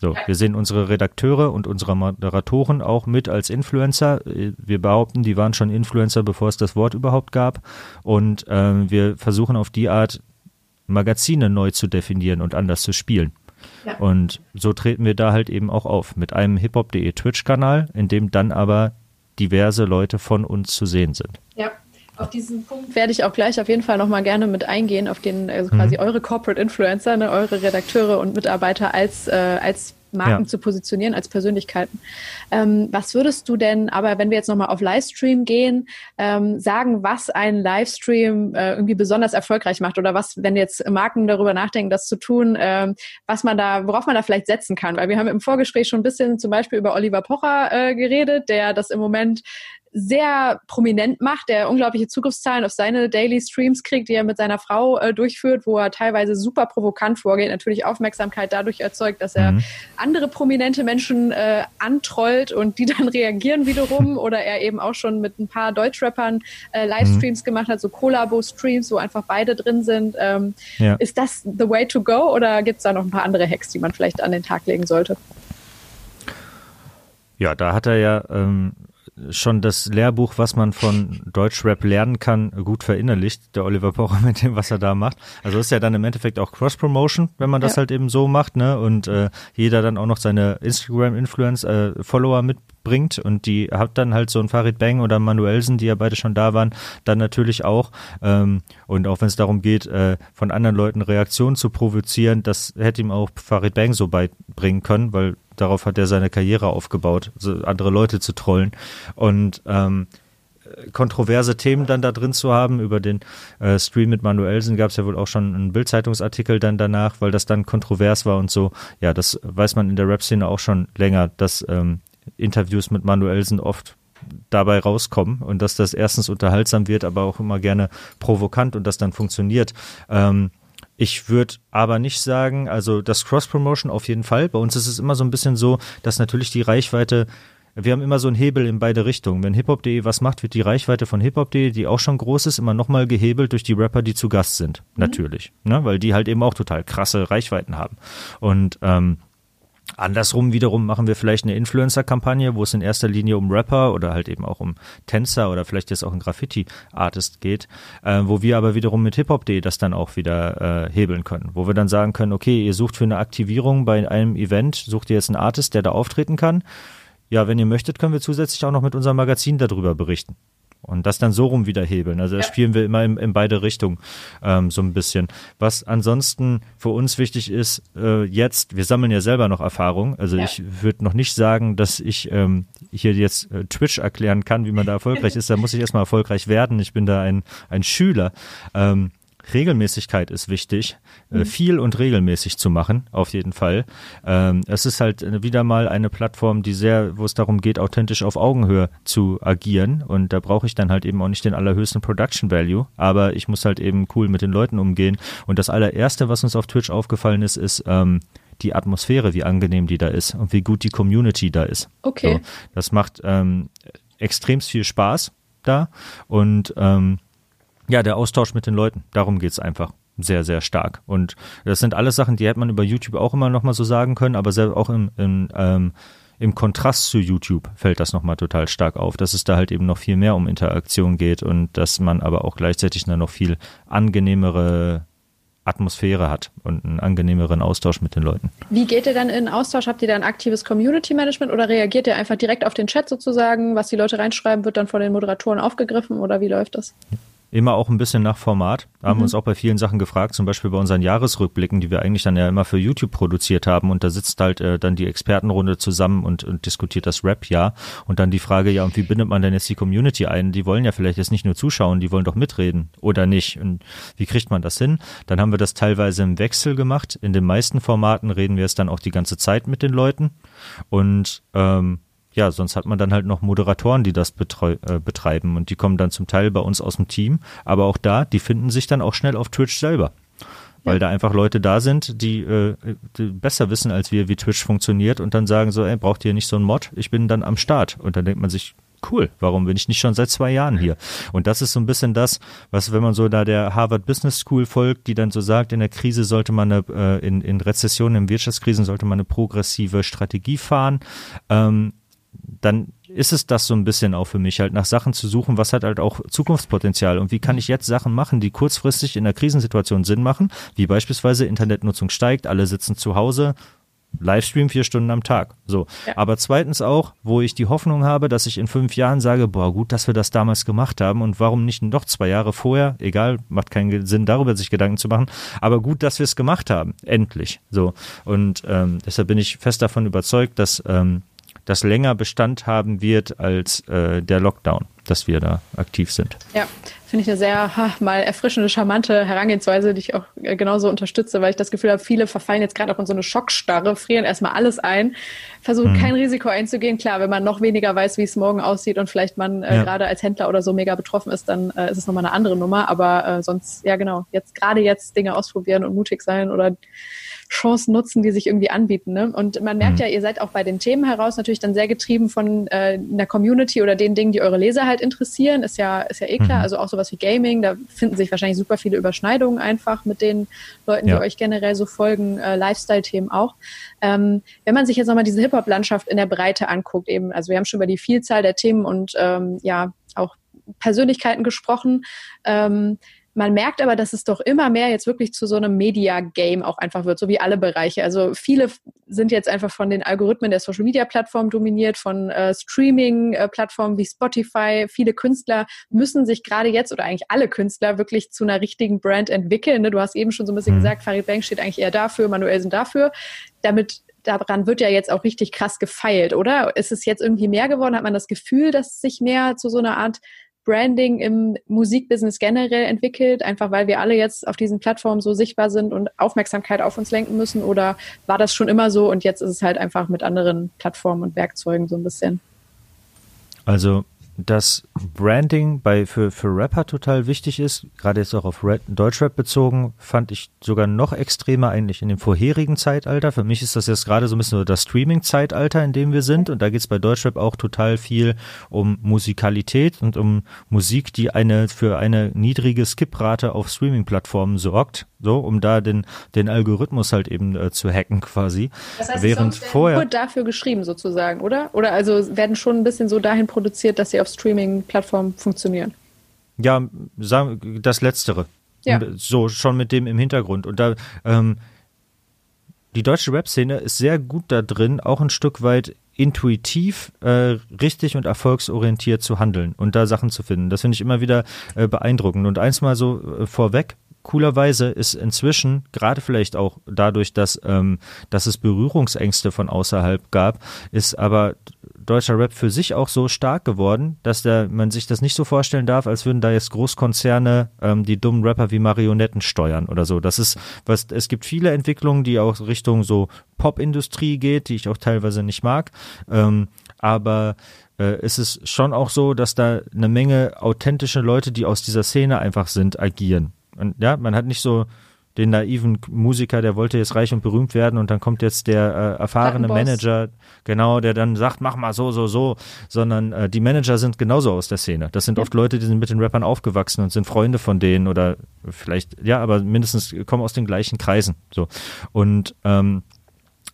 So, wir sehen unsere Redakteure und unsere Moderatoren auch mit als Influencer. Wir behaupten, die waren schon Influencer, bevor es das Wort überhaupt gab. Und äh, wir versuchen auf die Art Magazine neu zu definieren und anders zu spielen. Ja. Und so treten wir da halt eben auch auf mit einem hiphop.de Twitch-Kanal, in dem dann aber diverse Leute von uns zu sehen sind. Ja. Auf diesen Punkt werde ich auch gleich auf jeden Fall nochmal gerne mit eingehen, auf den, also quasi mhm. eure Corporate Influencer, ne, eure Redakteure und Mitarbeiter als, äh, als Marken ja. zu positionieren, als Persönlichkeiten. Ähm, was würdest du denn, aber wenn wir jetzt nochmal auf Livestream gehen, ähm, sagen, was ein Livestream äh, irgendwie besonders erfolgreich macht oder was, wenn jetzt Marken darüber nachdenken, das zu tun, ähm, was man da, worauf man da vielleicht setzen kann? Weil wir haben im Vorgespräch schon ein bisschen zum Beispiel über Oliver Pocher äh, geredet, der das im Moment sehr prominent macht, der unglaubliche Zugriffszahlen auf seine Daily Streams kriegt, die er mit seiner Frau äh, durchführt, wo er teilweise super provokant vorgeht, natürlich Aufmerksamkeit dadurch erzeugt, dass er mhm. andere prominente Menschen äh, antrollt und die dann reagieren wiederum oder er eben auch schon mit ein paar Deutschrappern äh, Livestreams mhm. gemacht hat, so Collabo-Streams, wo einfach beide drin sind. Ähm, ja. Ist das the way to go oder gibt es da noch ein paar andere Hacks, die man vielleicht an den Tag legen sollte? Ja, da hat er ja ähm, schon das Lehrbuch, was man von Deutschrap lernen kann, gut verinnerlicht, der Oliver Pocher mit dem, was er da macht. Also ist ja dann im Endeffekt auch Cross-Promotion, wenn man das ja. halt eben so macht, ne? Und äh, jeder dann auch noch seine Instagram-Influence-Follower äh, mitbringt und die hat dann halt so ein Farid Bang oder Manuelsen, die ja beide schon da waren, dann natürlich auch. Ähm, und auch wenn es darum geht, äh, von anderen Leuten Reaktionen zu provozieren, das hätte ihm auch Farid Bang so beibringen können, weil darauf hat er seine Karriere aufgebaut, so andere Leute zu trollen. Und ähm, kontroverse Themen dann da drin zu haben. Über den äh, Stream mit Manuelsen gab es ja wohl auch schon einen Bildzeitungsartikel dann danach, weil das dann kontrovers war und so. Ja, das weiß man in der Rap-Szene auch schon länger, dass ähm, Interviews mit Manuelsen oft dabei rauskommen und dass das erstens unterhaltsam wird, aber auch immer gerne provokant und das dann funktioniert. Ähm, ich würde aber nicht sagen, also das Cross-Promotion auf jeden Fall. Bei uns ist es immer so ein bisschen so, dass natürlich die Reichweite wir haben immer so einen Hebel in beide Richtungen. Wenn hiphop.de was macht, wird die Reichweite von hiphop.de, die auch schon groß ist, immer nochmal gehebelt durch die Rapper, die zu Gast sind. Mhm. Natürlich. Ne? Weil die halt eben auch total krasse Reichweiten haben. Und ähm, Andersrum wiederum machen wir vielleicht eine Influencer-Kampagne, wo es in erster Linie um Rapper oder halt eben auch um Tänzer oder vielleicht jetzt auch ein Graffiti-Artist geht, äh, wo wir aber wiederum mit Hip-Hop.de das dann auch wieder äh, hebeln können, wo wir dann sagen können, okay, ihr sucht für eine Aktivierung bei einem Event, sucht ihr jetzt einen Artist, der da auftreten kann. Ja, wenn ihr möchtet, können wir zusätzlich auch noch mit unserem Magazin darüber berichten und das dann so rum wieder hebeln. Also da ja. spielen wir immer in, in beide Richtungen ähm, so ein bisschen. Was ansonsten für uns wichtig ist, äh, jetzt, wir sammeln ja selber noch Erfahrung. Also ja. ich würde noch nicht sagen, dass ich ähm, hier jetzt äh, Twitch erklären kann, wie man da erfolgreich ist. Da muss ich erstmal erfolgreich werden. Ich bin da ein, ein Schüler. Ähm, Regelmäßigkeit ist wichtig, äh, mhm. viel und regelmäßig zu machen, auf jeden Fall. Ähm, es ist halt wieder mal eine Plattform, die sehr, wo es darum geht, authentisch auf Augenhöhe zu agieren. Und da brauche ich dann halt eben auch nicht den allerhöchsten Production Value, aber ich muss halt eben cool mit den Leuten umgehen. Und das allererste, was uns auf Twitch aufgefallen ist, ist, ähm, die Atmosphäre, wie angenehm die da ist und wie gut die Community da ist. Okay. So, das macht ähm, extrem viel Spaß da und ähm, ja, der Austausch mit den Leuten, darum geht's einfach sehr, sehr stark. Und das sind alles Sachen, die hätte man über YouTube auch immer nochmal so sagen können, aber auch im, im, ähm, im Kontrast zu YouTube fällt das nochmal total stark auf, dass es da halt eben noch viel mehr um Interaktion geht und dass man aber auch gleichzeitig dann noch viel angenehmere Atmosphäre hat und einen angenehmeren Austausch mit den Leuten. Wie geht ihr dann in Austausch? Habt ihr da ein aktives Community Management oder reagiert ihr einfach direkt auf den Chat sozusagen? Was die Leute reinschreiben, wird dann von den Moderatoren aufgegriffen oder wie läuft das? Immer auch ein bisschen nach Format. Da haben wir uns mhm. auch bei vielen Sachen gefragt, zum Beispiel bei unseren Jahresrückblicken, die wir eigentlich dann ja immer für YouTube produziert haben. Und da sitzt halt äh, dann die Expertenrunde zusammen und, und diskutiert das Rap-Jahr. Und dann die Frage, ja, und wie bindet man denn jetzt die Community ein? Die wollen ja vielleicht jetzt nicht nur zuschauen, die wollen doch mitreden oder nicht. Und wie kriegt man das hin? Dann haben wir das teilweise im Wechsel gemacht. In den meisten Formaten reden wir es dann auch die ganze Zeit mit den Leuten. Und ähm, ja, sonst hat man dann halt noch Moderatoren, die das betreu, äh, betreiben und die kommen dann zum Teil bei uns aus dem Team, aber auch da, die finden sich dann auch schnell auf Twitch selber. Weil ja. da einfach Leute da sind, die, äh, die besser wissen als wir, wie Twitch funktioniert und dann sagen so, ey, braucht ihr nicht so einen Mod? Ich bin dann am Start. Und dann denkt man sich, cool, warum bin ich nicht schon seit zwei Jahren hier? Und das ist so ein bisschen das, was, wenn man so da der Harvard Business School folgt, die dann so sagt, in der Krise sollte man eine, äh, in, in Rezessionen, in Wirtschaftskrisen sollte man eine progressive Strategie fahren. Ähm, dann ist es das so ein bisschen auch für mich, halt nach Sachen zu suchen, was hat halt auch Zukunftspotenzial und wie kann ich jetzt Sachen machen, die kurzfristig in der Krisensituation Sinn machen, wie beispielsweise Internetnutzung steigt, alle sitzen zu Hause, Livestream vier Stunden am Tag. So. Ja. Aber zweitens auch, wo ich die Hoffnung habe, dass ich in fünf Jahren sage, boah, gut, dass wir das damals gemacht haben und warum nicht noch zwei Jahre vorher? Egal, macht keinen Sinn, darüber sich Gedanken zu machen. Aber gut, dass wir es gemacht haben. Endlich. So. Und ähm, deshalb bin ich fest davon überzeugt, dass ähm, das länger Bestand haben wird als äh, der Lockdown, dass wir da aktiv sind. Ja, finde ich eine sehr ha, mal erfrischende, charmante Herangehensweise, die ich auch äh, genauso unterstütze, weil ich das Gefühl habe, viele verfallen jetzt gerade auch in so eine Schockstarre, frieren erstmal alles ein, versuchen hm. kein Risiko einzugehen. Klar, wenn man noch weniger weiß, wie es morgen aussieht und vielleicht man äh, ja. gerade als Händler oder so mega betroffen ist, dann äh, ist es nochmal eine andere Nummer. Aber äh, sonst, ja genau, jetzt gerade jetzt Dinge ausprobieren und mutig sein oder Chancen nutzen, die sich irgendwie anbieten. Ne? Und man merkt mhm. ja, ihr seid auch bei den Themen heraus natürlich dann sehr getrieben von äh, einer Community oder den Dingen, die eure Leser halt interessieren. Ist ja, ist ja eh klar. Mhm. Also auch sowas wie Gaming, da finden sich wahrscheinlich super viele Überschneidungen einfach mit den Leuten, ja. die euch generell so folgen, äh, Lifestyle-Themen auch. Ähm, wenn man sich jetzt nochmal diese Hip-Hop-Landschaft in der Breite anguckt, eben, also wir haben schon über die Vielzahl der Themen und ähm, ja, auch Persönlichkeiten gesprochen. Ähm, man merkt aber, dass es doch immer mehr jetzt wirklich zu so einem Media-Game auch einfach wird, so wie alle Bereiche. Also viele sind jetzt einfach von den Algorithmen der Social-Media-Plattformen dominiert, von äh, Streaming-Plattformen wie Spotify. Viele Künstler müssen sich gerade jetzt oder eigentlich alle Künstler wirklich zu einer richtigen Brand entwickeln. Ne? Du hast eben schon so ein bisschen mhm. gesagt, Farid Bank steht eigentlich eher dafür, Manuelsen dafür. Damit daran wird ja jetzt auch richtig krass gefeilt, oder? Ist es jetzt irgendwie mehr geworden? Hat man das Gefühl, dass es sich mehr zu so einer Art Branding im Musikbusiness generell entwickelt, einfach weil wir alle jetzt auf diesen Plattformen so sichtbar sind und Aufmerksamkeit auf uns lenken müssen? Oder war das schon immer so und jetzt ist es halt einfach mit anderen Plattformen und Werkzeugen so ein bisschen? Also dass Branding bei für, für Rapper total wichtig ist, gerade jetzt auch auf Rap, Deutschrap bezogen, fand ich sogar noch extremer eigentlich in dem vorherigen Zeitalter. Für mich ist das jetzt gerade so ein bisschen so das Streaming-Zeitalter, in dem wir sind. Und da geht es bei Deutschrap auch total viel um Musikalität und um Musik, die eine für eine niedrige Skiprate auf Streaming-Plattformen sorgt so, um da den, den Algorithmus halt eben äh, zu hacken quasi. Das heißt, Während vorher nur dafür geschrieben sozusagen, oder? Oder also werden schon ein bisschen so dahin produziert, dass sie auf Streaming-Plattformen funktionieren? Ja, sagen das Letztere. Ja. So, schon mit dem im Hintergrund. Und da, ähm, die deutsche Rap-Szene ist sehr gut da drin, auch ein Stück weit intuitiv äh, richtig und erfolgsorientiert zu handeln und da Sachen zu finden. Das finde ich immer wieder äh, beeindruckend. Und eins mal so äh, vorweg, coolerweise ist inzwischen, gerade vielleicht auch dadurch, dass, ähm, dass es Berührungsängste von außerhalb gab, ist aber deutscher Rap für sich auch so stark geworden, dass der, man sich das nicht so vorstellen darf, als würden da jetzt Großkonzerne ähm, die dummen Rapper wie Marionetten steuern oder so. Das ist, was, es gibt viele Entwicklungen, die auch Richtung so Popindustrie geht, die ich auch teilweise nicht mag. Ähm, aber äh, ist es schon auch so, dass da eine Menge authentische Leute, die aus dieser Szene einfach sind, agieren. Und ja, man hat nicht so den naiven Musiker, der wollte jetzt reich und berühmt werden und dann kommt jetzt der äh, erfahrene Manager, genau, der dann sagt, mach mal so, so, so, sondern äh, die Manager sind genauso aus der Szene. Das sind oft Leute, die sind mit den Rappern aufgewachsen und sind Freunde von denen oder vielleicht, ja, aber mindestens kommen aus den gleichen Kreisen. So. Und ähm,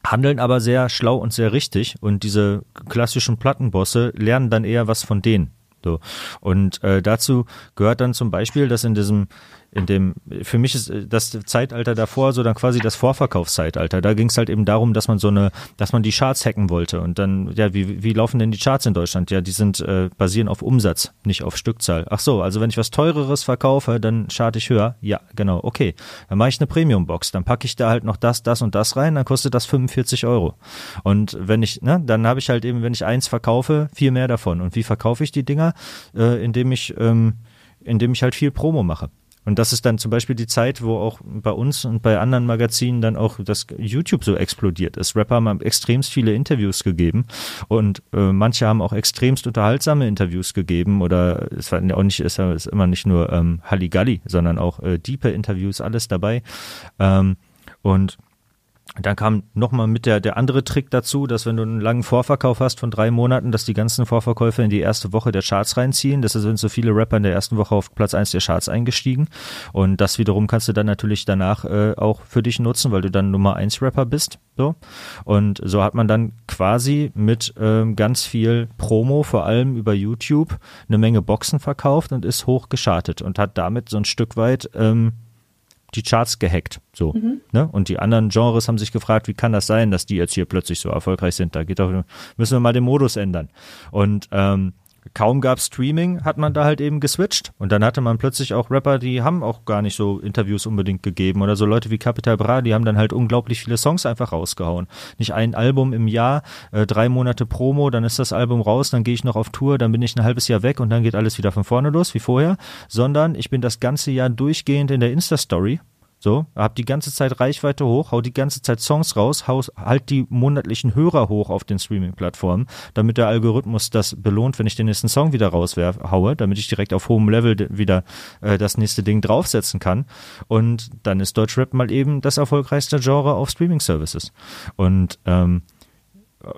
handeln aber sehr schlau und sehr richtig und diese klassischen Plattenbosse lernen dann eher was von denen. So. Und äh, dazu gehört dann zum Beispiel, dass in diesem in dem, für mich ist äh, das Zeitalter davor so dann quasi das Vorverkaufszeitalter. Da ging es halt eben darum, dass man so eine, dass man die Charts hacken wollte. Und dann, ja, wie, wie laufen denn die Charts in Deutschland? Ja, die sind äh, basieren auf Umsatz, nicht auf Stückzahl. Ach so, also wenn ich was teureres verkaufe, dann charte ich höher. Ja, genau, okay. Dann mache ich eine Premium-Box, dann packe ich da halt noch das, das und das rein, dann kostet das 45 Euro. Und wenn ich, ne, dann habe ich halt eben, wenn ich eins verkaufe, viel mehr davon. Und wie verkaufe ich die Dinger? Äh, indem ich, ähm, indem ich halt viel Promo mache. Und das ist dann zum Beispiel die Zeit, wo auch bei uns und bei anderen Magazinen dann auch das YouTube so explodiert ist. Rapper haben extremst viele Interviews gegeben und äh, manche haben auch extremst unterhaltsame Interviews gegeben oder es war auch nicht, es ist immer nicht nur ähm, Halligalli, sondern auch äh, diepe Interviews, alles dabei. Ähm, und dann kam nochmal mit der, der andere Trick dazu, dass wenn du einen langen Vorverkauf hast von drei Monaten, dass die ganzen Vorverkäufe in die erste Woche der Charts reinziehen. Das sind so viele Rapper in der ersten Woche auf Platz eins der Charts eingestiegen. Und das wiederum kannst du dann natürlich danach äh, auch für dich nutzen, weil du dann Nummer eins Rapper bist. So. Und so hat man dann quasi mit ähm, ganz viel Promo, vor allem über YouTube, eine Menge Boxen verkauft und ist hoch geschartet und hat damit so ein Stück weit ähm, die Charts gehackt. So. Mhm. Ne? Und die anderen Genres haben sich gefragt, wie kann das sein, dass die jetzt hier plötzlich so erfolgreich sind? Da geht doch, müssen wir mal den Modus ändern. Und ähm, kaum gab Streaming, hat man da halt eben geswitcht. Und dann hatte man plötzlich auch Rapper, die haben auch gar nicht so Interviews unbedingt gegeben. Oder so Leute wie Capital Bra, die haben dann halt unglaublich viele Songs einfach rausgehauen. Nicht ein Album im Jahr, äh, drei Monate Promo, dann ist das Album raus, dann gehe ich noch auf Tour, dann bin ich ein halbes Jahr weg und dann geht alles wieder von vorne los, wie vorher. Sondern ich bin das ganze Jahr durchgehend in der Insta-Story so, hab die ganze Zeit Reichweite hoch, hau die ganze Zeit Songs raus, hau, halt die monatlichen Hörer hoch auf den Streaming-Plattformen, damit der Algorithmus das belohnt, wenn ich den nächsten Song wieder raushaue, damit ich direkt auf hohem Level wieder äh, das nächste Ding draufsetzen kann. Und dann ist Deutschrap mal eben das erfolgreichste Genre auf Streaming-Services. Und ähm,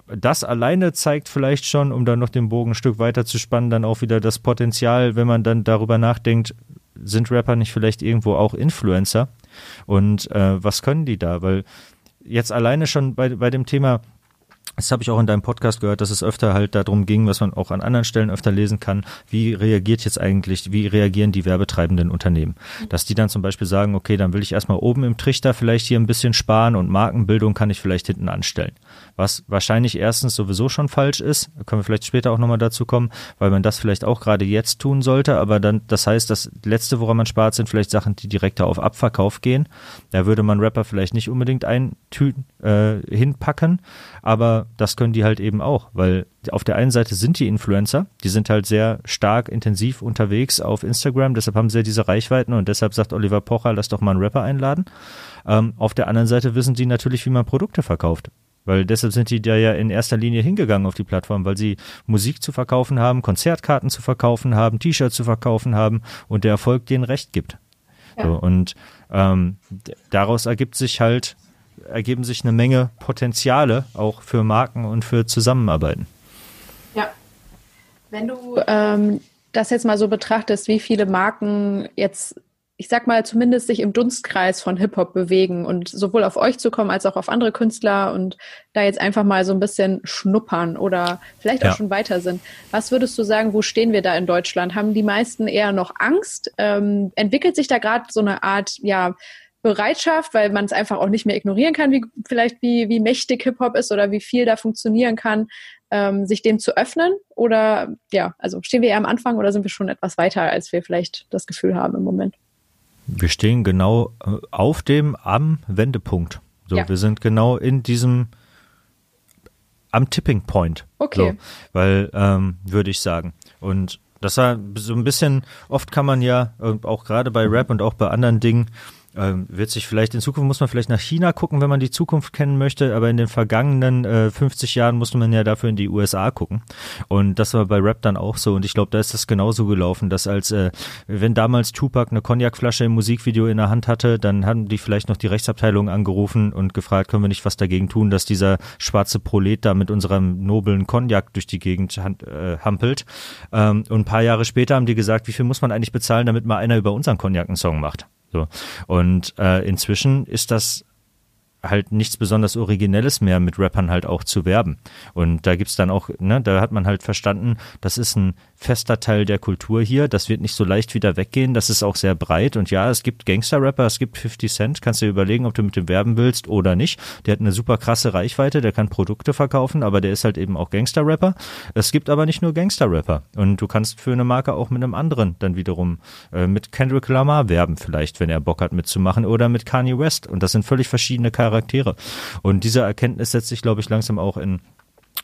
das alleine zeigt vielleicht schon, um dann noch den Bogen ein Stück weiter zu spannen, dann auch wieder das Potenzial, wenn man dann darüber nachdenkt, sind Rapper nicht vielleicht irgendwo auch Influencer? Und äh, was können die da? Weil jetzt alleine schon bei, bei dem Thema das habe ich auch in deinem Podcast gehört, dass es öfter halt darum ging, was man auch an anderen Stellen öfter lesen kann, wie reagiert jetzt eigentlich, wie reagieren die werbetreibenden Unternehmen? Dass die dann zum Beispiel sagen, okay, dann will ich erstmal oben im Trichter vielleicht hier ein bisschen sparen und Markenbildung kann ich vielleicht hinten anstellen. Was wahrscheinlich erstens sowieso schon falsch ist, können wir vielleicht später auch nochmal dazu kommen, weil man das vielleicht auch gerade jetzt tun sollte, aber dann, das heißt, das letzte, woran man spart, sind vielleicht Sachen, die direkter auf Abverkauf gehen. Da würde man Rapper vielleicht nicht unbedingt eintüten, äh, hinpacken, aber das können die halt eben auch, weil auf der einen Seite sind die Influencer, die sind halt sehr stark, intensiv unterwegs auf Instagram, deshalb haben sie ja diese Reichweiten und deshalb sagt Oliver Pocher, lass doch mal einen Rapper einladen. Ähm, auf der anderen Seite wissen die natürlich, wie man Produkte verkauft. Weil deshalb sind die da ja in erster Linie hingegangen auf die Plattform, weil sie Musik zu verkaufen haben, Konzertkarten zu verkaufen haben, T-Shirts zu verkaufen haben und der Erfolg denen Recht gibt. Ja. So, und ähm, daraus ergibt sich halt ergeben sich eine Menge Potenziale auch für Marken und für Zusammenarbeiten. Ja. Wenn du ähm, das jetzt mal so betrachtest, wie viele Marken jetzt, ich sag mal, zumindest sich im Dunstkreis von Hip-Hop bewegen und sowohl auf euch zu kommen als auch auf andere Künstler und da jetzt einfach mal so ein bisschen schnuppern oder vielleicht auch ja. schon weiter sind. Was würdest du sagen, wo stehen wir da in Deutschland? Haben die meisten eher noch Angst? Ähm, entwickelt sich da gerade so eine Art, ja, Bereitschaft, weil man es einfach auch nicht mehr ignorieren kann, wie vielleicht wie, wie mächtig Hip-Hop ist oder wie viel da funktionieren kann, ähm, sich dem zu öffnen? Oder ja, also stehen wir eher am Anfang oder sind wir schon etwas weiter, als wir vielleicht das Gefühl haben im Moment? Wir stehen genau äh, auf dem am Wendepunkt. So, ja. wir sind genau in diesem am Tipping Point. Okay. So, weil, ähm, würde ich sagen. Und das war so ein bisschen, oft kann man ja, äh, auch gerade bei Rap und auch bei anderen Dingen, ähm, wird sich vielleicht in Zukunft muss man vielleicht nach China gucken, wenn man die Zukunft kennen möchte, aber in den vergangenen äh, 50 Jahren musste man ja dafür in die USA gucken. Und das war bei Rap dann auch so. Und ich glaube, da ist das genauso gelaufen, dass als äh, wenn damals Tupac eine Cognacflasche im Musikvideo in der Hand hatte, dann haben die vielleicht noch die Rechtsabteilung angerufen und gefragt, können wir nicht was dagegen tun, dass dieser schwarze Prolet da mit unserem noblen Cognac durch die Gegend äh, hampelt. Ähm, und ein paar Jahre später haben die gesagt, wie viel muss man eigentlich bezahlen, damit mal einer über unseren Cognac einen Song macht. So. Und äh, inzwischen ist das halt nichts besonders Originelles mehr mit Rappern halt auch zu werben. Und da gibt's dann auch, ne, da hat man halt verstanden, das ist ein fester Teil der Kultur hier, das wird nicht so leicht wieder weggehen, das ist auch sehr breit und ja, es gibt Gangster-Rapper, es gibt 50 Cent, kannst du dir überlegen, ob du mit dem werben willst oder nicht. Der hat eine super krasse Reichweite, der kann Produkte verkaufen, aber der ist halt eben auch Gangster-Rapper. Es gibt aber nicht nur Gangster-Rapper und du kannst für eine Marke auch mit einem anderen dann wiederum äh, mit Kendrick Lamar werben vielleicht, wenn er Bock hat mitzumachen oder mit Kanye West und das sind völlig verschiedene Charaktere Charaktere. Und diese Erkenntnis setzt sich, glaube ich, langsam auch in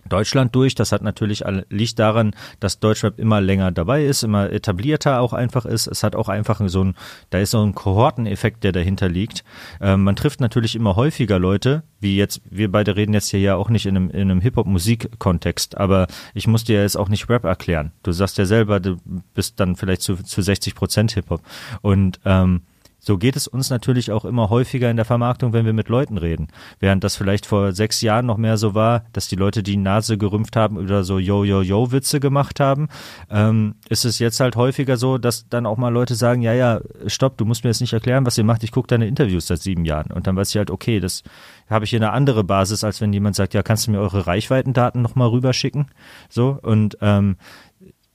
Deutschland durch. Das hat natürlich liegt daran, dass Deutschrap immer länger dabei ist, immer etablierter auch einfach ist. Es hat auch einfach so ein, da ist so ein Kohorteneffekt, der dahinter liegt. Ähm, man trifft natürlich immer häufiger Leute, wie jetzt, wir beide reden jetzt hier ja auch nicht in einem, in einem Hip-Hop-Musik-Kontext, aber ich muss dir jetzt auch nicht Rap erklären. Du sagst ja selber, du bist dann vielleicht zu, zu 60 Prozent Hip-Hop. Und ähm, so geht es uns natürlich auch immer häufiger in der Vermarktung, wenn wir mit Leuten reden. Während das vielleicht vor sechs Jahren noch mehr so war, dass die Leute die Nase gerümpft haben oder so Yo-Yo-Yo-Witze gemacht haben, ähm, ist es jetzt halt häufiger so, dass dann auch mal Leute sagen, ja, ja, stopp, du musst mir jetzt nicht erklären, was ihr macht, ich gucke deine Interviews seit sieben Jahren. Und dann weiß ich halt, okay, das habe ich hier eine andere Basis, als wenn jemand sagt, ja, kannst du mir eure Reichweitendaten nochmal rüberschicken? So, und ähm,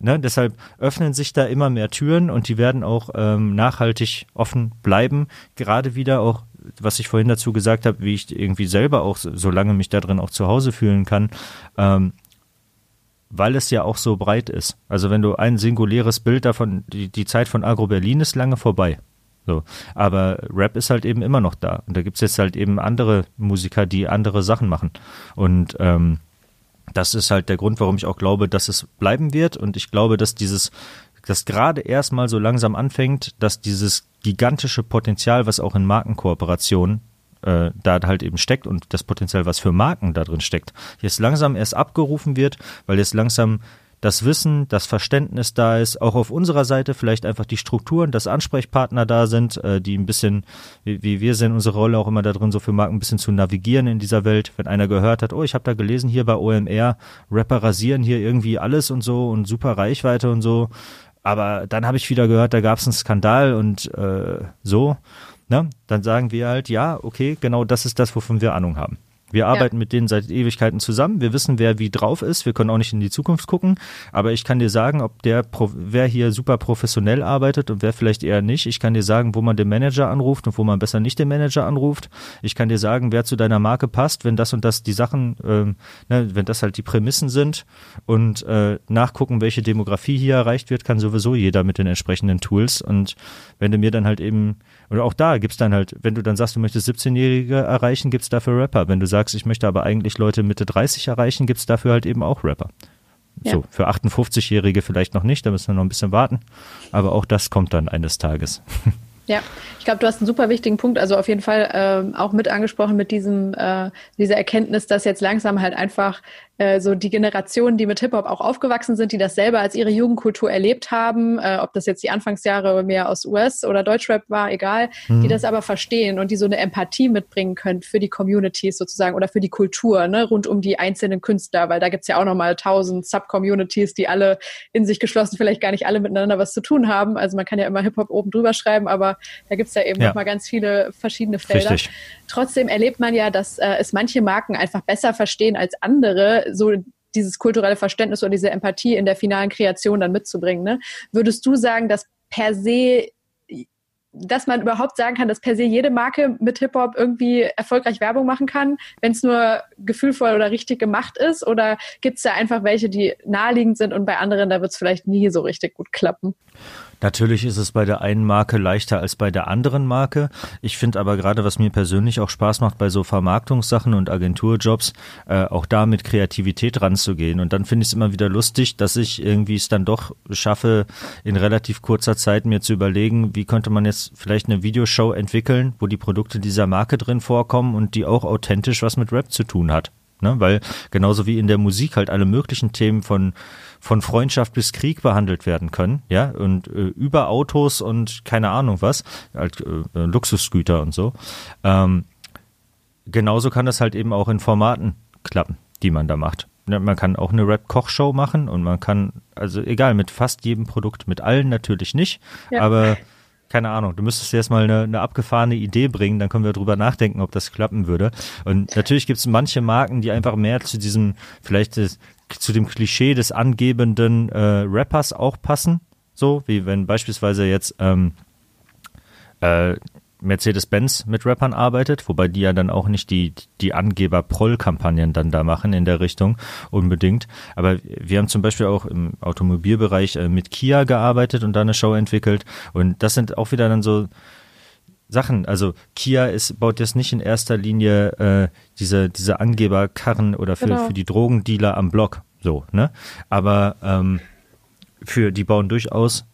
Ne, deshalb öffnen sich da immer mehr Türen und die werden auch ähm, nachhaltig offen bleiben. Gerade wieder auch, was ich vorhin dazu gesagt habe, wie ich irgendwie selber auch, solange mich da drin auch zu Hause fühlen kann, ähm, weil es ja auch so breit ist. Also wenn du ein singuläres Bild davon, die, die Zeit von Agro Berlin ist lange vorbei. So. Aber Rap ist halt eben immer noch da. Und da gibt's jetzt halt eben andere Musiker, die andere Sachen machen. Und ähm, das ist halt der Grund, warum ich auch glaube, dass es bleiben wird. Und ich glaube, dass dieses, das gerade erstmal so langsam anfängt, dass dieses gigantische Potenzial, was auch in Markenkooperationen äh, da halt eben steckt und das Potenzial, was für Marken da drin steckt, jetzt langsam erst abgerufen wird, weil jetzt langsam das Wissen, das Verständnis da ist, auch auf unserer Seite vielleicht einfach die Strukturen, dass Ansprechpartner da sind, äh, die ein bisschen, wie, wie wir sehen, unsere Rolle auch immer da drin, so für Marken ein bisschen zu navigieren in dieser Welt. Wenn einer gehört hat, oh, ich habe da gelesen hier bei OMR, Rapper rasieren hier irgendwie alles und so und super Reichweite und so. Aber dann habe ich wieder gehört, da gab es einen Skandal und äh, so. Ne? Dann sagen wir halt, ja, okay, genau das ist das, wovon wir Ahnung haben. Wir arbeiten ja. mit denen seit Ewigkeiten zusammen. Wir wissen, wer wie drauf ist. Wir können auch nicht in die Zukunft gucken. Aber ich kann dir sagen, ob der, wer hier super professionell arbeitet und wer vielleicht eher nicht. Ich kann dir sagen, wo man den Manager anruft und wo man besser nicht den Manager anruft. Ich kann dir sagen, wer zu deiner Marke passt, wenn das und das die Sachen, ähm, ne, wenn das halt die Prämissen sind und äh, nachgucken, welche Demografie hier erreicht wird, kann sowieso jeder mit den entsprechenden Tools. Und wenn du mir dann halt eben, oder auch da gibt's dann halt, wenn du dann sagst, du möchtest 17-Jährige erreichen, gibt's dafür Rapper. Wenn du sagst, sagst, ich möchte aber eigentlich Leute Mitte 30 erreichen, gibt es dafür halt eben auch Rapper. Ja. So, für 58-Jährige vielleicht noch nicht, da müssen wir noch ein bisschen warten. Aber auch das kommt dann eines Tages. Ja, ich glaube, du hast einen super wichtigen Punkt, also auf jeden Fall äh, auch mit angesprochen mit diesem, äh, dieser Erkenntnis, dass jetzt langsam halt einfach äh, so die Generationen, die mit Hip-Hop auch aufgewachsen sind, die das selber als ihre Jugendkultur erlebt haben, äh, ob das jetzt die Anfangsjahre mehr aus US oder Deutschrap war, egal, mhm. die das aber verstehen und die so eine Empathie mitbringen können für die Communities sozusagen oder für die Kultur, ne, rund um die einzelnen Künstler, weil da gibt's ja auch nochmal tausend Sub-Communities, die alle in sich geschlossen vielleicht gar nicht alle miteinander was zu tun haben. Also man kann ja immer Hip-Hop oben drüber schreiben, aber da gibt's ja eben ja. nochmal ganz viele verschiedene Felder. Richtig. Trotzdem erlebt man ja, dass äh, es manche Marken einfach besser verstehen als andere, so dieses kulturelle Verständnis oder diese Empathie in der finalen Kreation dann mitzubringen. Ne? Würdest du sagen, dass per se dass man überhaupt sagen kann, dass per se jede Marke mit Hip-Hop irgendwie erfolgreich Werbung machen kann, wenn es nur gefühlvoll oder richtig gemacht ist? Oder gibt es da einfach welche, die naheliegend sind und bei anderen, da wird es vielleicht nie so richtig gut klappen? Natürlich ist es bei der einen Marke leichter als bei der anderen Marke. Ich finde aber gerade, was mir persönlich auch Spaß macht bei so Vermarktungssachen und Agenturjobs, äh, auch da mit Kreativität ranzugehen. Und dann finde ich es immer wieder lustig, dass ich irgendwie es dann doch schaffe, in relativ kurzer Zeit mir zu überlegen, wie könnte man jetzt vielleicht eine Videoshow entwickeln, wo die Produkte dieser Marke drin vorkommen und die auch authentisch was mit Rap zu tun hat. Ne? Weil genauso wie in der Musik halt alle möglichen Themen von von Freundschaft bis Krieg behandelt werden können, ja, und äh, über Autos und keine Ahnung was, halt, äh, Luxusgüter und so. Ähm, genauso kann das halt eben auch in Formaten klappen, die man da macht. Ne, man kann auch eine Rap-Kochshow machen und man kann, also egal, mit fast jedem Produkt, mit allen natürlich nicht, ja. aber keine Ahnung, du müsstest jetzt mal eine, eine abgefahrene Idee bringen, dann können wir drüber nachdenken, ob das klappen würde. Und natürlich gibt es manche Marken, die einfach mehr zu diesem, vielleicht zu dem Klischee des angebenden äh, Rappers auch passen. So, wie wenn beispielsweise jetzt ähm, äh, Mercedes-Benz mit Rappern arbeitet, wobei die ja dann auch nicht die, die Angeber-Proll-Kampagnen dann da machen in der Richtung unbedingt. Aber wir haben zum Beispiel auch im Automobilbereich äh, mit Kia gearbeitet und da eine Show entwickelt. Und das sind auch wieder dann so Sachen. Also Kia ist, baut jetzt nicht in erster Linie äh, diese, diese Angeberkarren oder für, genau. für die Drogendealer am Block. So, ne? Aber ähm, für die bauen durchaus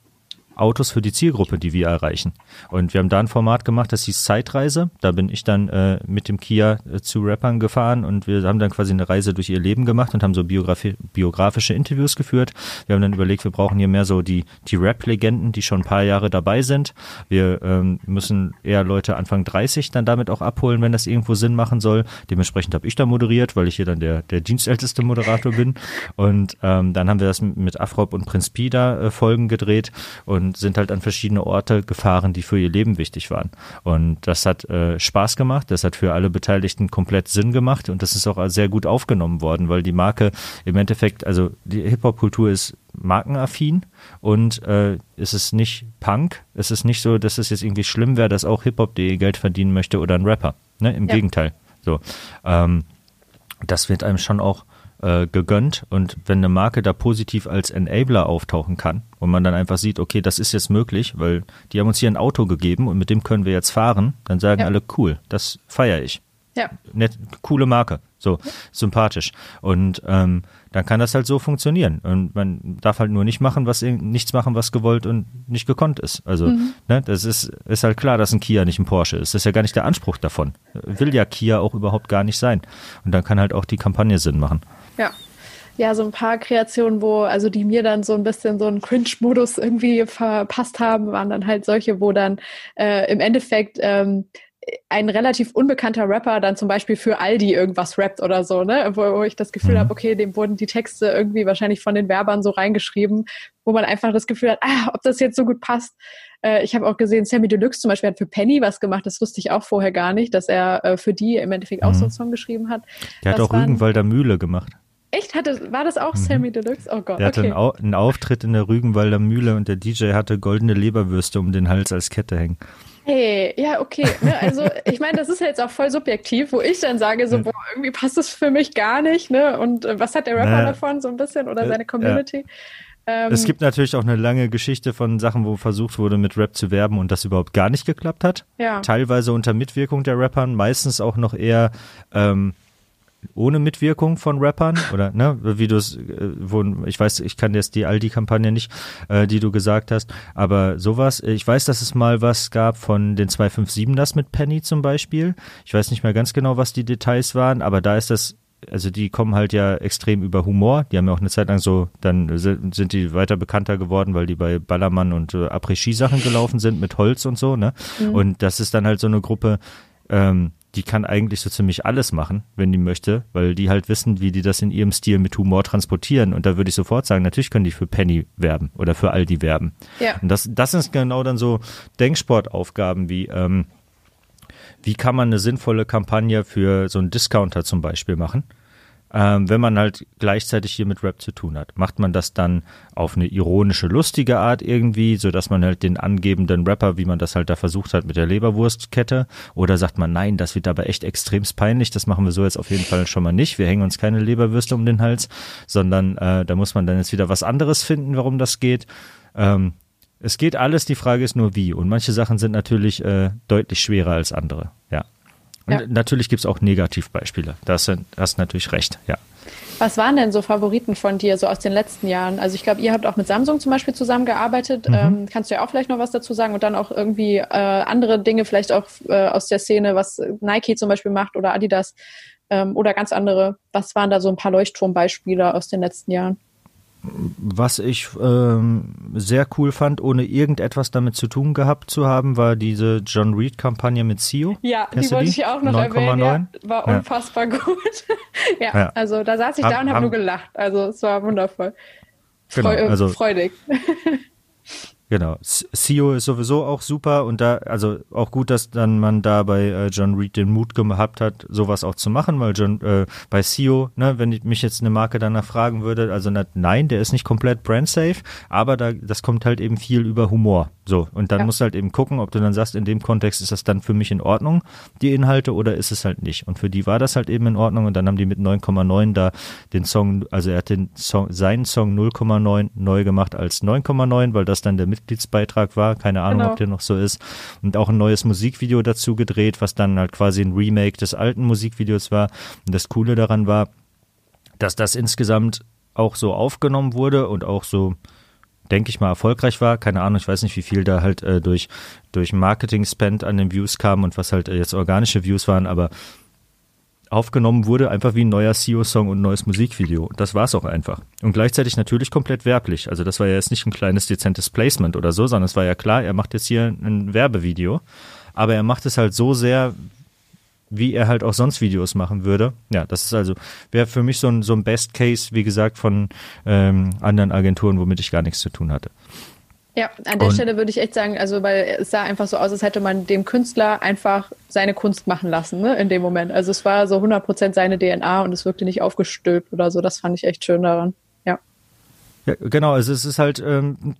Autos für die Zielgruppe, die wir erreichen. Und wir haben da ein Format gemacht, das hieß Zeitreise. Da bin ich dann äh, mit dem Kia äh, zu Rappern gefahren und wir haben dann quasi eine Reise durch ihr Leben gemacht und haben so Biografi biografische Interviews geführt. Wir haben dann überlegt, wir brauchen hier mehr so die, die Rap-Legenden, die schon ein paar Jahre dabei sind. Wir ähm, müssen eher Leute Anfang 30 dann damit auch abholen, wenn das irgendwo Sinn machen soll. Dementsprechend habe ich da moderiert, weil ich hier dann der, der dienstälteste Moderator bin. Und ähm, dann haben wir das mit Afrop und Prinz Pi da äh, Folgen gedreht und sind halt an verschiedene Orte gefahren, die für ihr Leben wichtig waren. Und das hat äh, Spaß gemacht, das hat für alle Beteiligten komplett Sinn gemacht und das ist auch sehr gut aufgenommen worden, weil die Marke im Endeffekt, also die Hip-Hop-Kultur ist markenaffin und äh, es ist nicht Punk, es ist nicht so, dass es jetzt irgendwie schlimm wäre, dass auch Hip-Hop.de Geld verdienen möchte oder ein Rapper. Ne? Im ja. Gegenteil. So. Ähm, das wird einem schon auch äh, gegönnt und wenn eine Marke da positiv als Enabler auftauchen kann und man dann einfach sieht, okay, das ist jetzt möglich, weil die haben uns hier ein Auto gegeben und mit dem können wir jetzt fahren, dann sagen ja. alle, cool, das feiere ich. Ja. Nett, coole Marke, so ja. sympathisch. Und ähm, dann kann das halt so funktionieren. Und man darf halt nur nicht machen, was nichts machen, was gewollt und nicht gekonnt ist. Also, mhm. ne, das ist, ist halt klar, dass ein Kia nicht ein Porsche ist. Das ist ja gar nicht der Anspruch davon. Will ja Kia auch überhaupt gar nicht sein. Und dann kann halt auch die Kampagne Sinn machen. Ja. Ja, so ein paar Kreationen, wo, also die mir dann so ein bisschen so einen Cringe-Modus irgendwie verpasst haben, waren dann halt solche, wo dann äh, im Endeffekt ähm, ein relativ unbekannter Rapper dann zum Beispiel für Aldi irgendwas rappt oder so, ne? Wo, wo ich das Gefühl mhm. habe, okay, dem wurden die Texte irgendwie wahrscheinlich von den Werbern so reingeschrieben, wo man einfach das Gefühl hat, ah, ob das jetzt so gut passt. Äh, ich habe auch gesehen, Sammy Deluxe zum Beispiel hat für Penny was gemacht, das wusste ich auch vorher gar nicht, dass er äh, für die im Endeffekt auch so einen mhm. Song geschrieben hat. Der hat auch Rügenwalder Mühle gemacht. Echt? Hatte, war das auch mhm. Sammy Deluxe? Oh Gott. Er hatte okay. einen, Au einen, Auftritt in der Rügenwalder Mühle und der DJ hatte goldene Leberwürste um den Hals als Kette hängen. Hey, ja, okay. Ne, also ich meine, das ist ja jetzt auch voll subjektiv, wo ich dann sage, so, boah, irgendwie passt das für mich gar nicht, ne? Und äh, was hat der Rapper naja. davon so ein bisschen oder seine Community? Ja. Ähm, es gibt natürlich auch eine lange Geschichte von Sachen, wo versucht wurde, mit Rap zu werben und das überhaupt gar nicht geklappt hat. Ja. Teilweise unter Mitwirkung der Rappern, meistens auch noch eher ähm, ohne Mitwirkung von Rappern oder ne, wie du es, äh, wo ich weiß, ich kann jetzt die Aldi-Kampagne nicht, äh, die du gesagt hast, aber sowas. Ich weiß, dass es mal was gab von den 257 das mit Penny zum Beispiel. Ich weiß nicht mehr ganz genau, was die Details waren, aber da ist das also die kommen halt ja extrem über Humor. Die haben ja auch eine Zeit lang so, dann sind die weiter bekannter geworden, weil die bei Ballermann und äh, Après-Ski-Sachen gelaufen sind mit Holz und so, ne? Mhm. Und das ist dann halt so eine Gruppe, ähm, die kann eigentlich so ziemlich alles machen, wenn die möchte, weil die halt wissen, wie die das in ihrem Stil mit Humor transportieren. Und da würde ich sofort sagen, natürlich können die für Penny werben oder für Aldi werben. Ja. Und das, das sind genau dann so Denksportaufgaben wie, ähm, wie kann man eine sinnvolle Kampagne für so einen Discounter zum Beispiel machen? Ähm, wenn man halt gleichzeitig hier mit Rap zu tun hat. Macht man das dann auf eine ironische, lustige Art irgendwie, so dass man halt den angebenden Rapper, wie man das halt da versucht hat mit der Leberwurstkette, oder sagt man, nein, das wird aber echt extremst peinlich, das machen wir so jetzt auf jeden Fall schon mal nicht. Wir hängen uns keine Leberwürste um den Hals, sondern äh, da muss man dann jetzt wieder was anderes finden, warum das geht. Ähm, es geht alles, die Frage ist nur wie. Und manche Sachen sind natürlich äh, deutlich schwerer als andere. Ja. Und ja. natürlich gibt es auch Negativbeispiele. Da hast du natürlich recht, ja. Was waren denn so Favoriten von dir, so aus den letzten Jahren? Also ich glaube, ihr habt auch mit Samsung zum Beispiel zusammengearbeitet. Mhm. Ähm, kannst du ja auch vielleicht noch was dazu sagen und dann auch irgendwie äh, andere Dinge, vielleicht auch äh, aus der Szene, was Nike zum Beispiel macht oder Adidas ähm, oder ganz andere. Was waren da so ein paar Leuchtturmbeispiele aus den letzten Jahren? Was ich ähm, sehr cool fand, ohne irgendetwas damit zu tun gehabt zu haben, war diese John Reed-Kampagne mit CEO. Ja, die wollte ich auch noch 9, erwähnen. Ja, war unfassbar ja. gut. ja, ja, also da saß ich da und habe nur gelacht. Also es war wundervoll. Freu genau, also, freudig. Genau. CEO ist sowieso auch super und da, also auch gut, dass dann man da bei äh, John Reed den Mut gehabt hat, sowas auch zu machen, weil John, äh, bei CEO, ne, wenn ich mich jetzt eine Marke danach fragen würde, also na, nein, der ist nicht komplett brand safe, aber da, das kommt halt eben viel über Humor. So. Und dann ja. musst du halt eben gucken, ob du dann sagst, in dem Kontext ist das dann für mich in Ordnung, die Inhalte, oder ist es halt nicht. Und für die war das halt eben in Ordnung und dann haben die mit 9,9 da den Song, also er hat den Song, seinen Song 0,9 neu gemacht als 9,9, weil das dann der Mitgliedsbeitrag war. Keine Ahnung, genau. ob der noch so ist. Und auch ein neues Musikvideo dazu gedreht, was dann halt quasi ein Remake des alten Musikvideos war. Und das Coole daran war, dass das insgesamt auch so aufgenommen wurde und auch so denke ich mal, erfolgreich war. Keine Ahnung, ich weiß nicht, wie viel da halt äh, durch, durch Marketing-Spend an den Views kam und was halt äh, jetzt organische Views waren, aber aufgenommen wurde, einfach wie ein neuer CEO-Song und ein neues Musikvideo. Das war es auch einfach. Und gleichzeitig natürlich komplett werblich. Also das war ja jetzt nicht ein kleines, dezentes Placement oder so, sondern es war ja klar, er macht jetzt hier ein Werbevideo. Aber er macht es halt so sehr, wie er halt auch sonst Videos machen würde. Ja, das ist also, wäre für mich so ein, so ein Best Case, wie gesagt, von ähm, anderen Agenturen, womit ich gar nichts zu tun hatte. Ja, an der und, Stelle würde ich echt sagen, also weil es sah einfach so aus, als hätte man dem Künstler einfach seine Kunst machen lassen, ne, in dem Moment. Also es war so 100% seine DNA und es wirkte nicht aufgestülpt oder so. Das fand ich echt schön daran. Ja, genau, also es ist halt, ähm,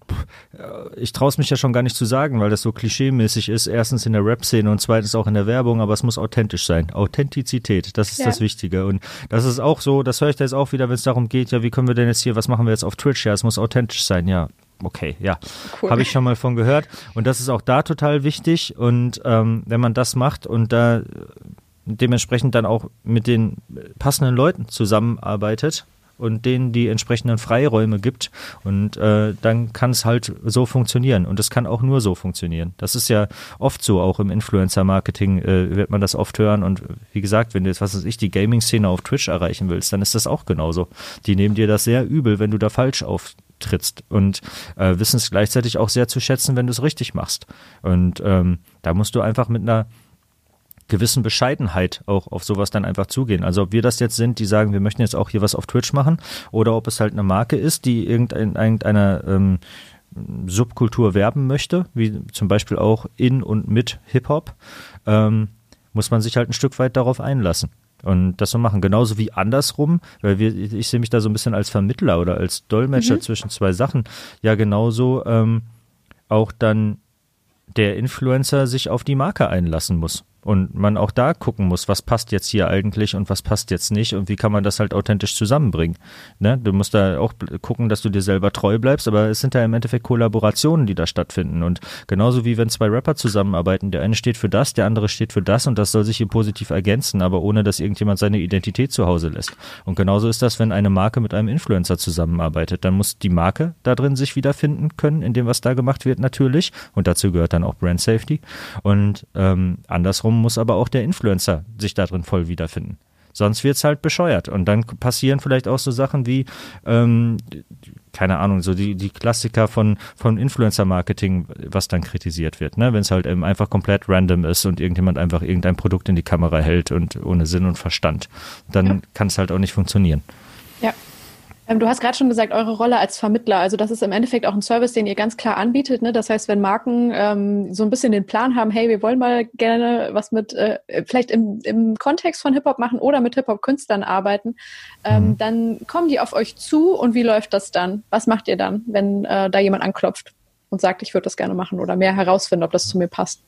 ich traue es mich ja schon gar nicht zu sagen, weil das so klischeemäßig ist. Erstens in der Rap-Szene und zweitens auch in der Werbung, aber es muss authentisch sein. Authentizität, das ist ja. das Wichtige. Und das ist auch so, das höre ich da jetzt auch wieder, wenn es darum geht, ja, wie können wir denn jetzt hier, was machen wir jetzt auf Twitch? Ja, es muss authentisch sein, ja. Okay, ja, cool. habe ich schon mal von gehört. Und das ist auch da total wichtig. Und ähm, wenn man das macht und da dementsprechend dann auch mit den passenden Leuten zusammenarbeitet, und denen die entsprechenden Freiräume gibt. Und äh, dann kann es halt so funktionieren. Und es kann auch nur so funktionieren. Das ist ja oft so, auch im Influencer-Marketing äh, wird man das oft hören. Und wie gesagt, wenn du jetzt, was weiß ich, die Gaming-Szene auf Twitch erreichen willst, dann ist das auch genauso. Die nehmen dir das sehr übel, wenn du da falsch auftrittst und äh, wissen es gleichzeitig auch sehr zu schätzen, wenn du es richtig machst. Und ähm, da musst du einfach mit einer gewissen Bescheidenheit auch auf sowas dann einfach zugehen. Also ob wir das jetzt sind, die sagen, wir möchten jetzt auch hier was auf Twitch machen, oder ob es halt eine Marke ist, die irgendein, irgendeiner ähm, Subkultur werben möchte, wie zum Beispiel auch in und mit Hip-Hop, ähm, muss man sich halt ein Stück weit darauf einlassen und das so machen. Genauso wie andersrum, weil wir, ich sehe mich da so ein bisschen als Vermittler oder als Dolmetscher mhm. zwischen zwei Sachen. Ja, genauso ähm, auch dann der Influencer sich auf die Marke einlassen muss und man auch da gucken muss, was passt jetzt hier eigentlich und was passt jetzt nicht und wie kann man das halt authentisch zusammenbringen. Ne? Du musst da auch gucken, dass du dir selber treu bleibst, aber es sind ja im Endeffekt Kollaborationen, die da stattfinden und genauso wie wenn zwei Rapper zusammenarbeiten, der eine steht für das, der andere steht für das und das soll sich hier positiv ergänzen, aber ohne dass irgendjemand seine Identität zu Hause lässt. Und genauso ist das, wenn eine Marke mit einem Influencer zusammenarbeitet, dann muss die Marke da drin sich wiederfinden können, in dem, was da gemacht wird natürlich und dazu gehört dann auch Brand Safety und ähm, andersrum Wiederum muss aber auch der Influencer sich darin voll wiederfinden. Sonst wird es halt bescheuert. Und dann passieren vielleicht auch so Sachen wie, ähm, keine Ahnung, so die, die Klassiker von, von Influencer-Marketing, was dann kritisiert wird, ne? Wenn es halt eben einfach komplett random ist und irgendjemand einfach irgendein Produkt in die Kamera hält und ohne Sinn und Verstand, dann ja. kann es halt auch nicht funktionieren. Ähm, du hast gerade schon gesagt, eure Rolle als Vermittler. Also das ist im Endeffekt auch ein Service, den ihr ganz klar anbietet. Ne? Das heißt, wenn Marken ähm, so ein bisschen den Plan haben, hey, wir wollen mal gerne was mit, äh, vielleicht im, im Kontext von Hip-Hop machen oder mit Hip-Hop-Künstlern arbeiten, ähm, mhm. dann kommen die auf euch zu und wie läuft das dann? Was macht ihr dann, wenn äh, da jemand anklopft und sagt, ich würde das gerne machen oder mehr herausfinden, ob das zu mir passt?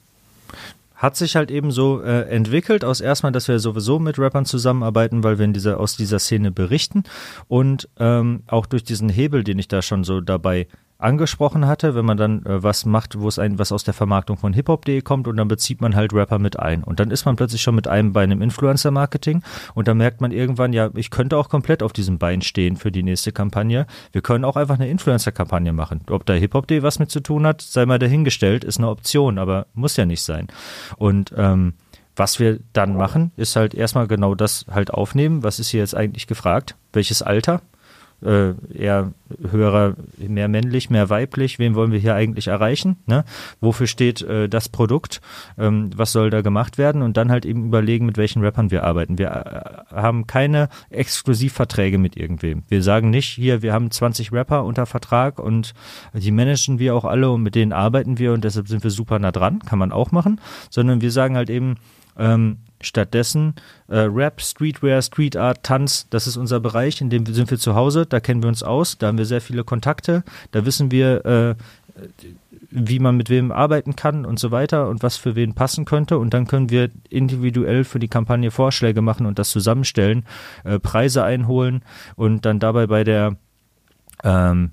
Hat sich halt eben so äh, entwickelt aus erstmal, dass wir sowieso mit Rappern zusammenarbeiten, weil wir in dieser, aus dieser Szene berichten. Und ähm, auch durch diesen Hebel, den ich da schon so dabei angesprochen hatte, wenn man dann äh, was macht, wo es ein was aus der Vermarktung von hiphop.de kommt und dann bezieht man halt Rapper mit ein und dann ist man plötzlich schon mit einem bei einem Influencer Marketing und dann merkt man irgendwann ja, ich könnte auch komplett auf diesem Bein stehen für die nächste Kampagne. Wir können auch einfach eine Influencer Kampagne machen. Ob da hiphop.de was mit zu tun hat, sei mal dahingestellt, ist eine Option, aber muss ja nicht sein. Und ähm, was wir dann machen, ist halt erstmal genau das halt aufnehmen. Was ist hier jetzt eigentlich gefragt? Welches Alter? Äh, eher höherer, mehr männlich, mehr weiblich, wen wollen wir hier eigentlich erreichen, ne? wofür steht äh, das Produkt, ähm, was soll da gemacht werden und dann halt eben überlegen, mit welchen Rappern wir arbeiten. Wir äh, haben keine Exklusivverträge mit irgendwem. Wir sagen nicht, hier, wir haben 20 Rapper unter Vertrag und die managen wir auch alle und mit denen arbeiten wir und deshalb sind wir super nah dran, kann man auch machen, sondern wir sagen halt eben, ähm, Stattdessen äh, Rap, Streetwear, Street Art, Tanz, das ist unser Bereich, in dem sind wir zu Hause, da kennen wir uns aus, da haben wir sehr viele Kontakte, da wissen wir, äh, wie man mit wem arbeiten kann und so weiter und was für wen passen könnte. Und dann können wir individuell für die Kampagne Vorschläge machen und das zusammenstellen, äh, Preise einholen und dann dabei bei der ähm,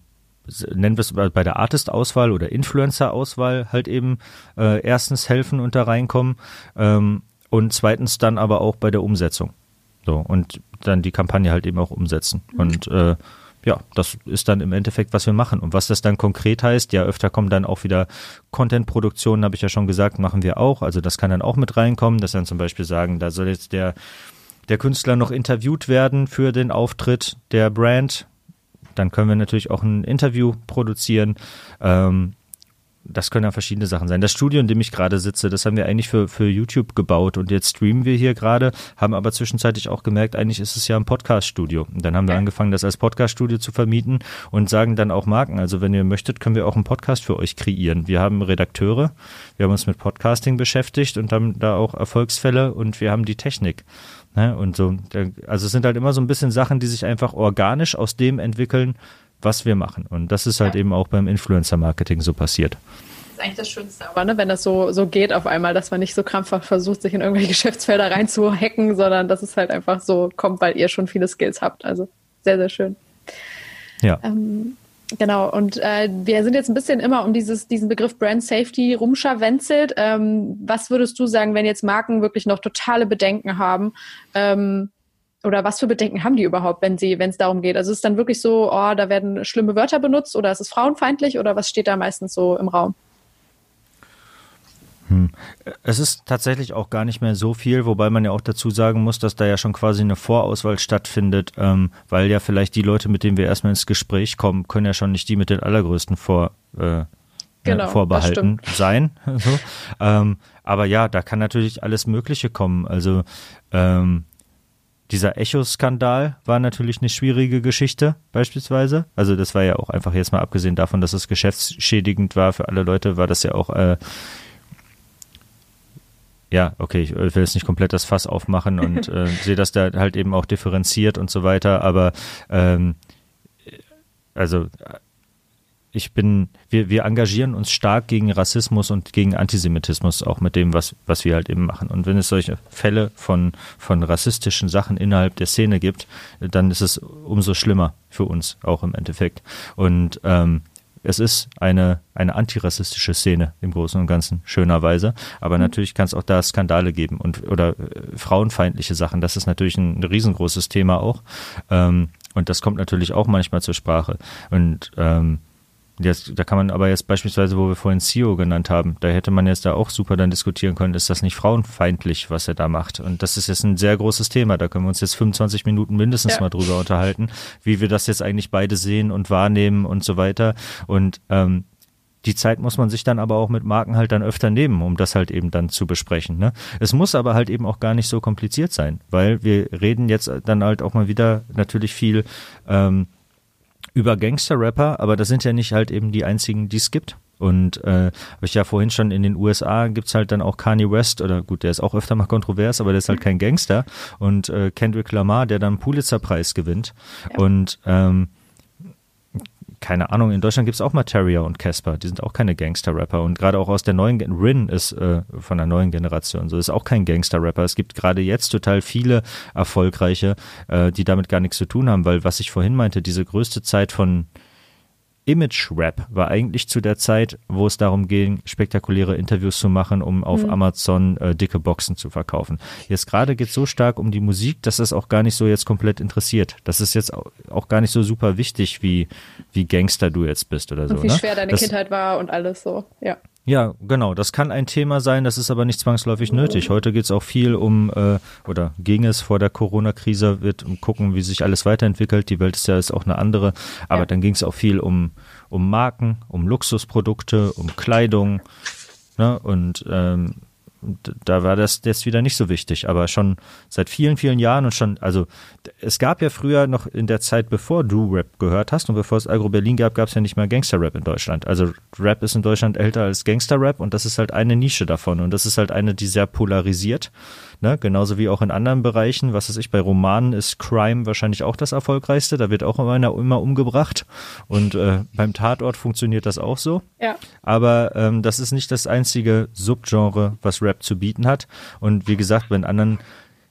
nennen wir es bei der Artist-Auswahl oder Influencer-Auswahl halt eben äh, erstens helfen und da reinkommen ähm, und zweitens dann aber auch bei der Umsetzung. So, und dann die Kampagne halt eben auch umsetzen. Mhm. Und äh, ja, das ist dann im Endeffekt, was wir machen. Und was das dann konkret heißt, ja, öfter kommen dann auch wieder Content-Produktionen, habe ich ja schon gesagt, machen wir auch. Also das kann dann auch mit reinkommen, dass dann zum Beispiel sagen, da soll jetzt der, der Künstler noch interviewt werden für den Auftritt der Brand. Dann können wir natürlich auch ein Interview produzieren. Ähm, das können ja verschiedene Sachen sein. Das Studio, in dem ich gerade sitze, das haben wir eigentlich für, für YouTube gebaut und jetzt streamen wir hier gerade, haben aber zwischenzeitlich auch gemerkt, eigentlich ist es ja ein Podcast-Studio. Und dann haben wir angefangen, das als Podcast-Studio zu vermieten und sagen dann auch Marken, also wenn ihr möchtet, können wir auch einen Podcast für euch kreieren. Wir haben Redakteure, wir haben uns mit Podcasting beschäftigt und haben da auch Erfolgsfälle und wir haben die Technik. Ne? Und so, also es sind halt immer so ein bisschen Sachen, die sich einfach organisch aus dem entwickeln, was wir machen. Und das ist halt ja. eben auch beim Influencer-Marketing so passiert. Das ist eigentlich das Schönste, aber ne, wenn das so, so geht auf einmal, dass man nicht so krampfhaft versucht, sich in irgendwelche Geschäftsfelder reinzuhacken, sondern dass es halt einfach so kommt, weil ihr schon viele Skills habt. Also sehr, sehr schön. Ja. Ähm, Genau, und äh, wir sind jetzt ein bisschen immer um dieses, diesen Begriff Brand Safety rumscharwenzelt. Ähm, was würdest du sagen, wenn jetzt Marken wirklich noch totale Bedenken haben, ähm, oder was für Bedenken haben die überhaupt, wenn sie, wenn es darum geht? Also ist es dann wirklich so, oh, da werden schlimme Wörter benutzt oder ist es frauenfeindlich oder was steht da meistens so im Raum? Hm. Es ist tatsächlich auch gar nicht mehr so viel, wobei man ja auch dazu sagen muss, dass da ja schon quasi eine Vorauswahl stattfindet, ähm, weil ja vielleicht die Leute, mit denen wir erstmal ins Gespräch kommen, können ja schon nicht die mit den allergrößten Vor, äh, äh genau, Vorbehalten sein. so. ähm, aber ja, da kann natürlich alles Mögliche kommen. Also ähm, dieser Echo-Skandal war natürlich eine schwierige Geschichte, beispielsweise. Also das war ja auch einfach jetzt mal abgesehen davon, dass es geschäftsschädigend war für alle Leute, war das ja auch äh, ja, okay, ich will jetzt nicht komplett das Fass aufmachen und äh, sehe das da halt eben auch differenziert und so weiter, aber ähm, also ich bin, wir, wir engagieren uns stark gegen Rassismus und gegen Antisemitismus, auch mit dem, was, was wir halt eben machen. Und wenn es solche Fälle von, von rassistischen Sachen innerhalb der Szene gibt, dann ist es umso schlimmer für uns auch im Endeffekt. Und ähm, es ist eine, eine antirassistische Szene im Großen und Ganzen, schönerweise. Aber mhm. natürlich kann es auch da Skandale geben und oder äh, frauenfeindliche Sachen. Das ist natürlich ein, ein riesengroßes Thema auch. Ähm, und das kommt natürlich auch manchmal zur Sprache. Und ähm, Jetzt, da kann man aber jetzt beispielsweise, wo wir vorhin CEO genannt haben, da hätte man jetzt da auch super dann diskutieren können, ist das nicht frauenfeindlich, was er da macht? Und das ist jetzt ein sehr großes Thema. Da können wir uns jetzt 25 Minuten mindestens ja. mal drüber unterhalten, wie wir das jetzt eigentlich beide sehen und wahrnehmen und so weiter. Und ähm, die Zeit muss man sich dann aber auch mit Marken halt dann öfter nehmen, um das halt eben dann zu besprechen. Ne? Es muss aber halt eben auch gar nicht so kompliziert sein, weil wir reden jetzt dann halt auch mal wieder natürlich viel ähm, über Gangster-Rapper, aber das sind ja nicht halt eben die einzigen, die es gibt. Und äh, habe ich ja vorhin schon in den USA gibt's halt dann auch Kanye West, oder gut, der ist auch öfter mal kontrovers, aber der ist halt kein Gangster. Und äh, Kendrick Lamar, der dann Pulitzer-Preis gewinnt. Ja. Und ähm, keine Ahnung, in Deutschland gibt es auch Materia und Casper, die sind auch keine Gangster-Rapper und gerade auch aus der neuen, Rin ist äh, von der neuen Generation so, ist auch kein Gangster-Rapper. Es gibt gerade jetzt total viele erfolgreiche, äh, die damit gar nichts zu tun haben, weil was ich vorhin meinte, diese größte Zeit von Image-Rap war eigentlich zu der Zeit, wo es darum ging, spektakuläre Interviews zu machen, um auf mhm. Amazon äh, dicke Boxen zu verkaufen. Jetzt gerade geht es so stark um die Musik, dass es auch gar nicht so jetzt komplett interessiert. Das ist jetzt auch gar nicht so super wichtig, wie, wie Gangster du jetzt bist oder so. Und wie ne? schwer deine das, Kindheit war und alles so, ja. Ja, genau. Das kann ein Thema sein, das ist aber nicht zwangsläufig nötig. Heute geht es auch viel um, äh, oder ging es vor der Corona-Krise, wird um gucken, wie sich alles weiterentwickelt. Die Welt ist ja jetzt auch eine andere. Aber ja. dann ging es auch viel um, um Marken, um Luxusprodukte, um Kleidung. Ne? Und ähm, da war das jetzt wieder nicht so wichtig, aber schon seit vielen, vielen Jahren und schon, also es gab ja früher noch in der Zeit, bevor du Rap gehört hast und bevor es Agro Berlin gab, gab es ja nicht mehr Gangster-Rap in Deutschland. Also Rap ist in Deutschland älter als Gangster-Rap und das ist halt eine Nische davon und das ist halt eine, die sehr polarisiert. Ne? Genauso wie auch in anderen Bereichen, was weiß ich, bei Romanen ist Crime wahrscheinlich auch das erfolgreichste. Da wird auch immer einer immer umgebracht. Und äh, beim Tatort funktioniert das auch so. Ja. Aber ähm, das ist nicht das einzige Subgenre, was Rap zu bieten hat. Und wie gesagt, bei anderen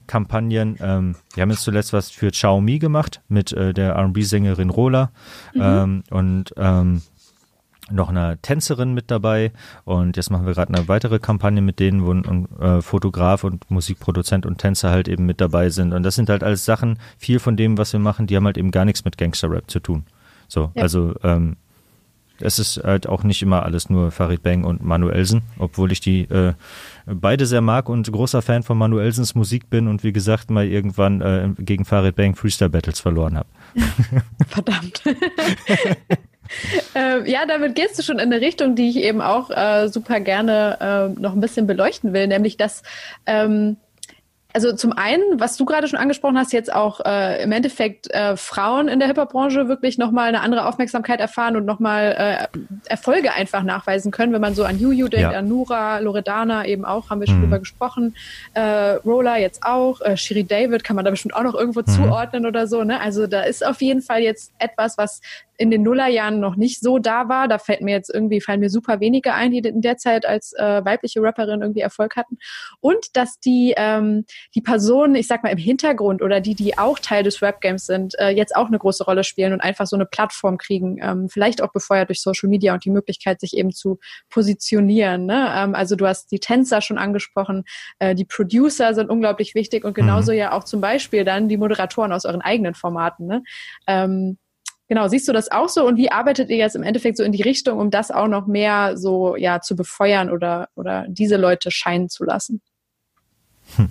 Kampagnen. Ähm, wir haben jetzt zuletzt was für Xiaomi gemacht mit äh, der R&B-Sängerin Rola. Mhm. Ähm, und ähm, noch eine Tänzerin mit dabei und jetzt machen wir gerade eine weitere Kampagne mit denen, wo ein äh, Fotograf und Musikproduzent und Tänzer halt eben mit dabei sind und das sind halt alles Sachen, viel von dem, was wir machen, die haben halt eben gar nichts mit Gangster-Rap zu tun. So, ja. also ähm, es ist halt auch nicht immer alles nur Farid Bang und Manuelsen, obwohl ich die äh, beide sehr mag und großer Fan von Manuelsens Musik bin und wie gesagt mal irgendwann äh, gegen Farid Bang Freestyle Battles verloren habe. Verdammt. äh, ja, damit gehst du schon in eine Richtung, die ich eben auch äh, super gerne äh, noch ein bisschen beleuchten will, nämlich dass ähm, also zum einen, was du gerade schon angesprochen hast, jetzt auch äh, im Endeffekt äh, Frauen in der Hip-Hop-Branche wirklich nochmal eine andere Aufmerksamkeit erfahren und nochmal äh, Erfolge einfach nachweisen können, wenn man so an Juju denkt, ja. an Nura, Loredana eben auch, haben wir schon mhm. drüber gesprochen, äh, Roller jetzt auch, äh, Shiri David kann man da bestimmt auch noch irgendwo mhm. zuordnen oder so. Ne? Also da ist auf jeden Fall jetzt etwas, was in den Nullerjahren noch nicht so da war. Da fällt mir jetzt irgendwie, fallen mir super wenige ein, die in der Zeit als äh, weibliche Rapperin irgendwie Erfolg hatten. Und dass die, ähm, die Personen, ich sag mal, im Hintergrund oder die, die auch Teil des Rap-Games sind, äh, jetzt auch eine große Rolle spielen und einfach so eine Plattform kriegen, ähm, vielleicht auch befeuert durch Social Media und die Möglichkeit, sich eben zu positionieren. Ne? Ähm, also du hast die Tänzer schon angesprochen, äh, die Producer sind unglaublich wichtig und genauso mhm. ja auch zum Beispiel dann die Moderatoren aus euren eigenen Formaten. Ne? Ähm, Genau, siehst du das auch so und wie arbeitet ihr jetzt im Endeffekt so in die Richtung, um das auch noch mehr so ja zu befeuern oder oder diese Leute scheinen zu lassen? Hm.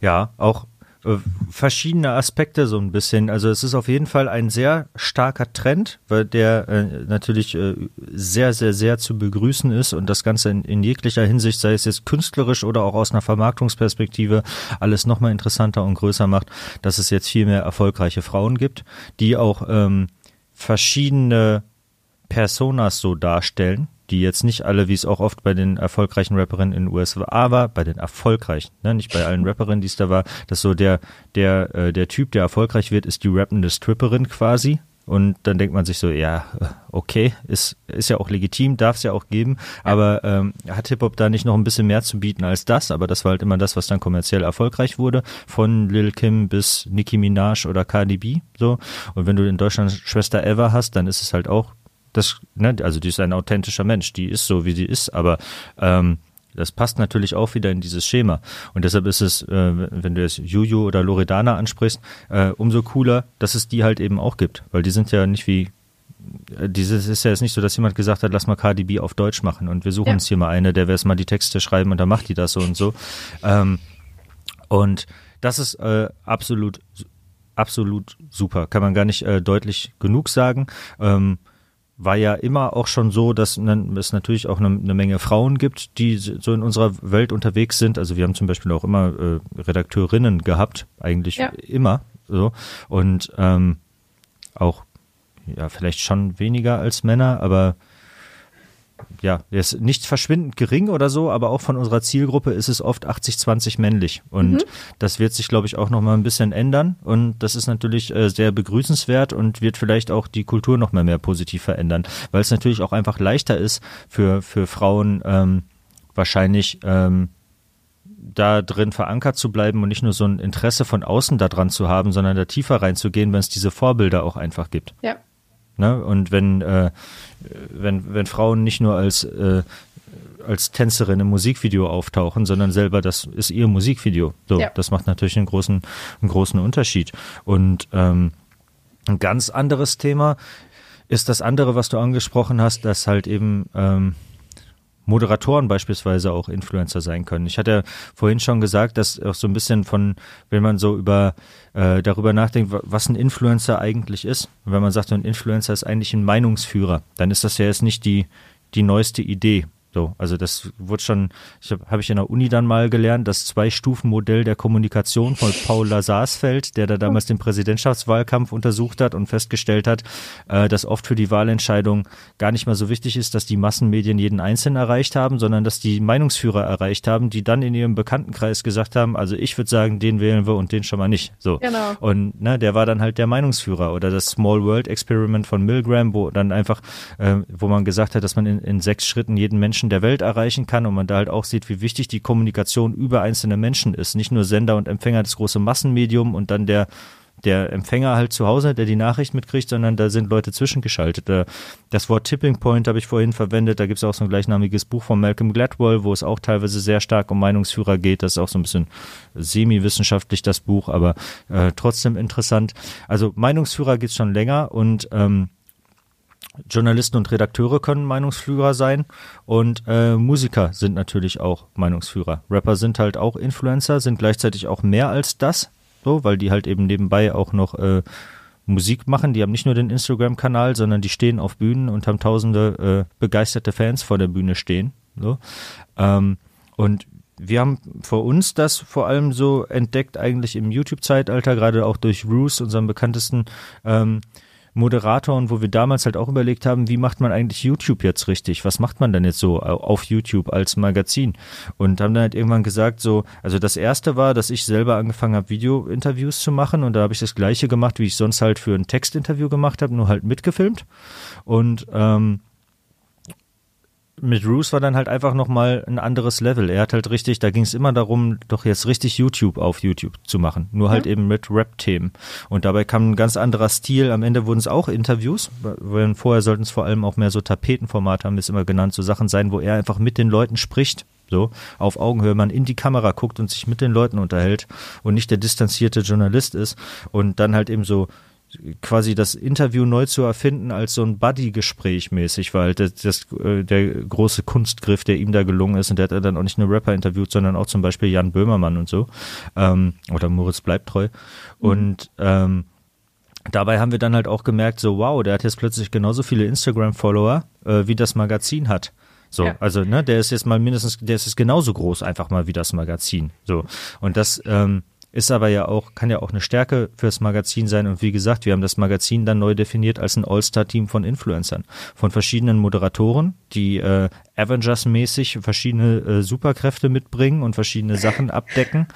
Ja, auch äh, verschiedene Aspekte so ein bisschen. Also es ist auf jeden Fall ein sehr starker Trend, weil der äh, natürlich äh, sehr, sehr, sehr zu begrüßen ist und das Ganze in, in, jeglicher Hinsicht, sei es jetzt künstlerisch oder auch aus einer Vermarktungsperspektive, alles nochmal interessanter und größer macht, dass es jetzt viel mehr erfolgreiche Frauen gibt, die auch ähm, verschiedene Personas so darstellen, die jetzt nicht alle, wie es auch oft bei den erfolgreichen Rapperinnen in den USA war, bei den erfolgreichen, ne, nicht bei allen Rapperinnen, die es da war, dass so der, der, äh, der Typ, der erfolgreich wird, ist die rappende Stripperin quasi. Und dann denkt man sich so, ja, okay, ist, ist ja auch legitim, darf es ja auch geben, aber ähm, hat Hip-Hop da nicht noch ein bisschen mehr zu bieten als das? Aber das war halt immer das, was dann kommerziell erfolgreich wurde, von Lil Kim bis Nicki Minaj oder Cardi B, so. Und wenn du in Deutschland Schwester Eva hast, dann ist es halt auch das, ne, also die ist ein authentischer Mensch, die ist so, wie sie ist, aber ähm, das passt natürlich auch wieder in dieses Schema. Und deshalb ist es, äh, wenn du jetzt Juju oder Loredana ansprichst, äh, umso cooler, dass es die halt eben auch gibt. Weil die sind ja nicht wie, äh, dieses ist ja jetzt nicht so, dass jemand gesagt hat, lass mal KDB auf Deutsch machen und wir suchen ja. uns hier mal eine, der wird mal die Texte schreiben und dann macht die das so und so. Ähm, und das ist äh, absolut, absolut super. Kann man gar nicht äh, deutlich genug sagen. Ähm, war ja immer auch schon so, dass es natürlich auch eine, eine, Menge Frauen gibt, die so in unserer Welt unterwegs sind. Also wir haben zum Beispiel auch immer äh, Redakteurinnen gehabt, eigentlich ja. immer so. Und ähm, auch ja, vielleicht schon weniger als Männer, aber ja, ist nicht verschwindend gering oder so, aber auch von unserer Zielgruppe ist es oft 80-20 männlich. Und mhm. das wird sich, glaube ich, auch noch mal ein bisschen ändern. Und das ist natürlich äh, sehr begrüßenswert und wird vielleicht auch die Kultur noch mal mehr positiv verändern, weil es natürlich auch einfach leichter ist für, für Frauen ähm, wahrscheinlich ähm, da drin verankert zu bleiben und nicht nur so ein Interesse von außen daran zu haben, sondern da tiefer reinzugehen, wenn es diese Vorbilder auch einfach gibt. Ja. Ne? Und wenn, äh, wenn, wenn Frauen nicht nur als, äh, als Tänzerin im Musikvideo auftauchen, sondern selber, das ist ihr Musikvideo. So, ja. das macht natürlich einen großen, einen großen Unterschied. Und ähm, ein ganz anderes Thema ist das andere, was du angesprochen hast, dass halt eben ähm, Moderatoren beispielsweise auch Influencer sein können. Ich hatte ja vorhin schon gesagt, dass auch so ein bisschen von, wenn man so über äh, darüber nachdenkt, was ein Influencer eigentlich ist, wenn man sagt, ein Influencer ist eigentlich ein Meinungsführer, dann ist das ja jetzt nicht die die neueste Idee. So, also das wurde schon, ich habe hab ich in der Uni dann mal gelernt, das Zwei-Stufen-Modell der Kommunikation von Paul Lazarsfeld, der da damals den Präsidentschaftswahlkampf untersucht hat und festgestellt hat, äh, dass oft für die Wahlentscheidung gar nicht mal so wichtig ist, dass die Massenmedien jeden Einzelnen erreicht haben, sondern dass die Meinungsführer erreicht haben, die dann in ihrem Bekanntenkreis gesagt haben, also ich würde sagen, den wählen wir und den schon mal nicht. So. Genau. Und ne, der war dann halt der Meinungsführer oder das Small World Experiment von Milgram, wo dann einfach, äh, wo man gesagt hat, dass man in, in sechs Schritten jeden Menschen Menschen der Welt erreichen kann und man da halt auch sieht, wie wichtig die Kommunikation über einzelne Menschen ist. Nicht nur Sender und Empfänger, das große Massenmedium und dann der der Empfänger halt zu Hause, der die Nachricht mitkriegt, sondern da sind Leute zwischengeschaltet. Das Wort Tipping Point habe ich vorhin verwendet. Da gibt es auch so ein gleichnamiges Buch von Malcolm Gladwell, wo es auch teilweise sehr stark um Meinungsführer geht. Das ist auch so ein bisschen semi-wissenschaftlich, das Buch, aber äh, trotzdem interessant. Also Meinungsführer geht es schon länger und ähm, Journalisten und Redakteure können Meinungsführer sein und äh, Musiker sind natürlich auch Meinungsführer. Rapper sind halt auch Influencer, sind gleichzeitig auch mehr als das, so, weil die halt eben nebenbei auch noch äh, Musik machen. Die haben nicht nur den Instagram-Kanal, sondern die stehen auf Bühnen und haben tausende äh, begeisterte Fans vor der Bühne stehen. So. Ähm, und wir haben vor uns das vor allem so entdeckt, eigentlich im YouTube-Zeitalter, gerade auch durch Roos, unserem bekanntesten ähm, Moderator und wo wir damals halt auch überlegt haben, wie macht man eigentlich YouTube jetzt richtig? Was macht man denn jetzt so auf YouTube als Magazin? Und haben dann halt irgendwann gesagt, so, also das erste war, dass ich selber angefangen habe, Video-Interviews zu machen und da habe ich das gleiche gemacht, wie ich sonst halt für ein Textinterview gemacht habe, nur halt mitgefilmt. Und ähm, mit Roos war dann halt einfach nochmal ein anderes Level. Er hat halt richtig, da ging es immer darum, doch jetzt richtig YouTube auf YouTube zu machen. Nur halt mhm. eben mit Rap-Themen. Und dabei kam ein ganz anderer Stil. Am Ende wurden es auch Interviews, weil vorher sollten es vor allem auch mehr so Tapetenformat, haben wir es immer genannt, so Sachen sein, wo er einfach mit den Leuten spricht. So, auf Augenhöhe, man in die Kamera guckt und sich mit den Leuten unterhält und nicht der distanzierte Journalist ist und dann halt eben so quasi das Interview neu zu erfinden als so ein Buddy-Gespräch mäßig, weil das, das äh, der große Kunstgriff, der ihm da gelungen ist und der hat dann auch nicht nur Rapper interviewt, sondern auch zum Beispiel Jan Böhmermann und so ähm, oder Moritz bleibt treu mhm. und ähm, dabei haben wir dann halt auch gemerkt, so wow, der hat jetzt plötzlich genauso viele Instagram-Follower, äh, wie das Magazin hat. So, ja. also ne, der ist jetzt mal mindestens, der ist jetzt genauso groß einfach mal wie das Magazin. So und das ähm, ist aber ja auch, kann ja auch eine Stärke fürs Magazin sein. Und wie gesagt, wir haben das Magazin dann neu definiert als ein All-Star-Team von Influencern, von verschiedenen Moderatoren, die äh, Avengers-mäßig verschiedene äh, Superkräfte mitbringen und verschiedene Sachen abdecken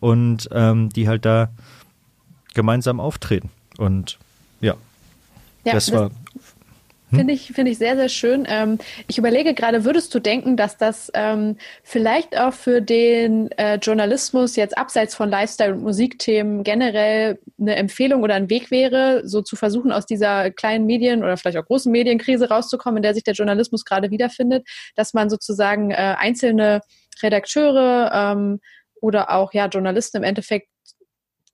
und ähm, die halt da gemeinsam auftreten. Und ja, ja das, das war? Finde ich, finde ich sehr, sehr schön. Ähm, ich überlege gerade, würdest du denken, dass das ähm, vielleicht auch für den äh, Journalismus jetzt abseits von Lifestyle- und Musikthemen generell eine Empfehlung oder ein Weg wäre, so zu versuchen, aus dieser kleinen Medien- oder vielleicht auch großen Medienkrise rauszukommen, in der sich der Journalismus gerade wiederfindet, dass man sozusagen äh, einzelne Redakteure ähm, oder auch ja Journalisten im Endeffekt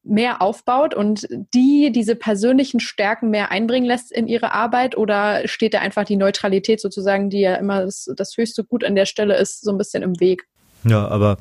mehr aufbaut und die diese persönlichen Stärken mehr einbringen lässt in ihre Arbeit oder steht da einfach die Neutralität sozusagen, die ja immer das, das höchste Gut an der Stelle ist, so ein bisschen im Weg? Ja, aber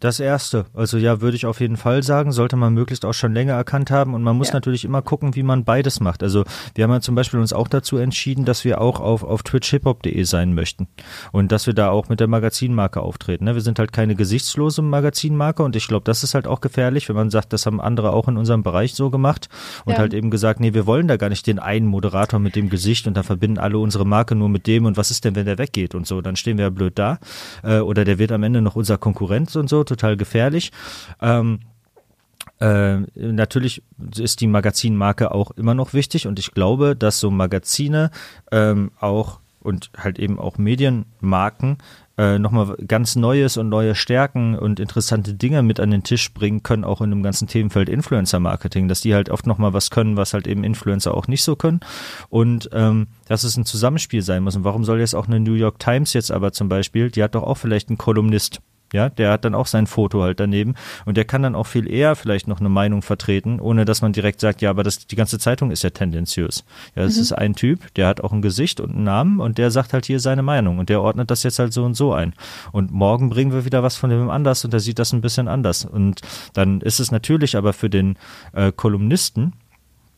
das erste, also ja, würde ich auf jeden Fall sagen, sollte man möglichst auch schon länger erkannt haben und man muss ja. natürlich immer gucken, wie man beides macht. Also wir haben ja zum Beispiel uns auch dazu entschieden, dass wir auch auf, auf twitchhiphop.de sein möchten und dass wir da auch mit der Magazinmarke auftreten. Ne? Wir sind halt keine gesichtslose Magazinmarke und ich glaube, das ist halt auch gefährlich, wenn man sagt, das haben andere auch in unserem Bereich so gemacht und ja. halt eben gesagt, nee, wir wollen da gar nicht den einen Moderator mit dem Gesicht und dann verbinden alle unsere Marke nur mit dem und was ist denn, wenn der weggeht und so, dann stehen wir ja blöd da äh, oder der wird am Ende noch unser Konkurrenz und so, total gefährlich. Ähm, äh, natürlich ist die Magazinmarke auch immer noch wichtig und ich glaube, dass so Magazine ähm, auch und halt eben auch Medienmarken äh, nochmal ganz Neues und neue Stärken und interessante Dinge mit an den Tisch bringen können, auch in dem ganzen Themenfeld Influencer-Marketing, dass die halt oft nochmal was können, was halt eben Influencer auch nicht so können und ähm, dass es ein Zusammenspiel sein muss. Und warum soll jetzt auch eine New York Times jetzt aber zum Beispiel, die hat doch auch vielleicht einen Kolumnist, ja, der hat dann auch sein Foto halt daneben und der kann dann auch viel eher vielleicht noch eine Meinung vertreten, ohne dass man direkt sagt, ja, aber das, die ganze Zeitung ist ja tendenziös. Ja, das mhm. ist ein Typ, der hat auch ein Gesicht und einen Namen und der sagt halt hier seine Meinung und der ordnet das jetzt halt so und so ein. Und morgen bringen wir wieder was von dem anders und der sieht das ein bisschen anders. Und dann ist es natürlich aber für den äh, Kolumnisten,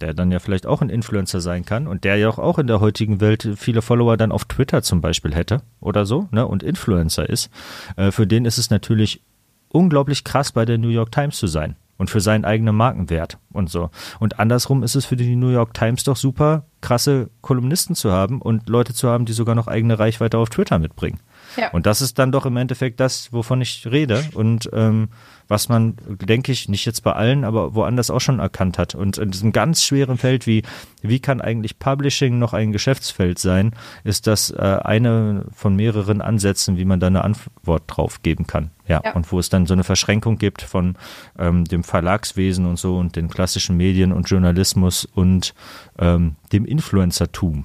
der dann ja vielleicht auch ein Influencer sein kann und der ja auch in der heutigen Welt viele Follower dann auf Twitter zum Beispiel hätte oder so, ne, und Influencer ist, äh, für den ist es natürlich unglaublich krass, bei der New York Times zu sein und für seinen eigenen Markenwert und so. Und andersrum ist es für die New York Times doch super, krasse Kolumnisten zu haben und Leute zu haben, die sogar noch eigene Reichweite auf Twitter mitbringen. Ja. Und das ist dann doch im Endeffekt das, wovon ich rede und ähm, was man, denke ich, nicht jetzt bei allen, aber woanders auch schon erkannt hat. Und in diesem ganz schweren Feld wie, wie kann eigentlich Publishing noch ein Geschäftsfeld sein, ist das äh, eine von mehreren Ansätzen, wie man da eine Antwort drauf geben kann. Ja, ja. und wo es dann so eine Verschränkung gibt von ähm, dem Verlagswesen und so und den klassischen Medien und Journalismus und ähm, dem Influencertum.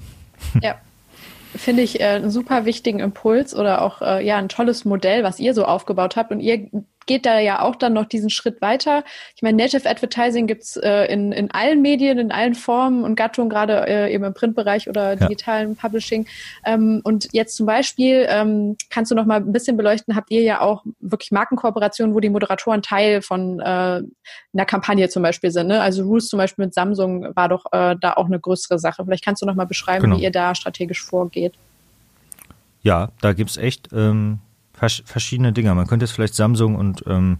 Ja. finde ich äh, einen super wichtigen Impuls oder auch äh, ja ein tolles Modell, was ihr so aufgebaut habt. Und ihr geht da ja auch dann noch diesen Schritt weiter. Ich meine, Native Advertising gibt's äh, in, in allen Medien, in allen Formen und Gattungen, gerade äh, eben im Printbereich oder digitalen ja. Publishing. Ähm, und jetzt zum Beispiel, ähm, kannst du noch mal ein bisschen beleuchten, habt ihr ja auch wirklich Markenkooperationen, wo die Moderatoren Teil von äh, einer Kampagne zum Beispiel sind. Ne? Also Rules zum Beispiel mit Samsung war doch äh, da auch eine größere Sache. Vielleicht kannst du noch mal beschreiben, genau. wie ihr da strategisch vorgeht. Ja, da gibt's echt ähm, verschiedene Dinge. Man könnte jetzt vielleicht Samsung und ähm,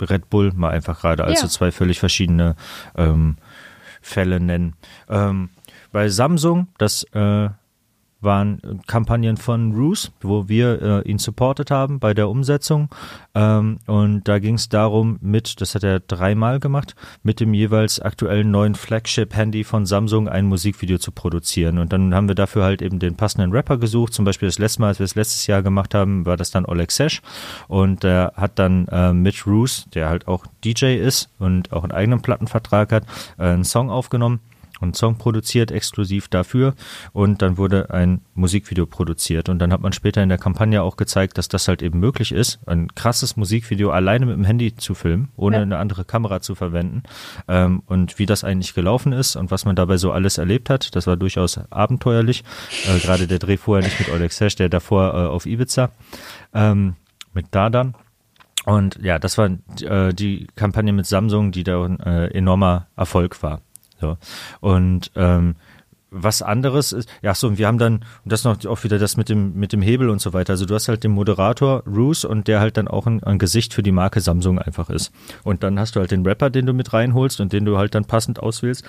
Red Bull mal einfach gerade als ja. so zwei völlig verschiedene ähm, Fälle nennen. Ähm, bei Samsung, das äh, waren Kampagnen von Roos, wo wir äh, ihn supportet haben bei der Umsetzung. Ähm, und da ging es darum, mit, das hat er dreimal gemacht, mit dem jeweils aktuellen neuen Flagship-Handy von Samsung ein Musikvideo zu produzieren. Und dann haben wir dafür halt eben den passenden Rapper gesucht. Zum Beispiel das letzte Mal, als wir es letztes Jahr gemacht haben, war das dann Oleg Sesh. Und der hat dann äh, mit Roos, der halt auch DJ ist und auch einen eigenen Plattenvertrag hat, äh, einen Song aufgenommen einen Song produziert, exklusiv dafür. Und dann wurde ein Musikvideo produziert. Und dann hat man später in der Kampagne auch gezeigt, dass das halt eben möglich ist, ein krasses Musikvideo alleine mit dem Handy zu filmen, ohne ja. eine andere Kamera zu verwenden. Ähm, und wie das eigentlich gelaufen ist und was man dabei so alles erlebt hat, das war durchaus abenteuerlich. Äh, Gerade der Dreh vorher nicht mit Oleg Sesh, der davor äh, auf Ibiza ähm, mit Dadan. Und ja, das war äh, die Kampagne mit Samsung, die da ein äh, enormer Erfolg war. So. Und ähm, was anderes ist, ja so, und wir haben dann, und das noch auch wieder das mit dem, mit dem Hebel und so weiter. Also du hast halt den Moderator Roos und der halt dann auch ein, ein, Gesicht für die Marke Samsung einfach ist. Und dann hast du halt den Rapper, den du mit reinholst und den du halt dann passend auswählst.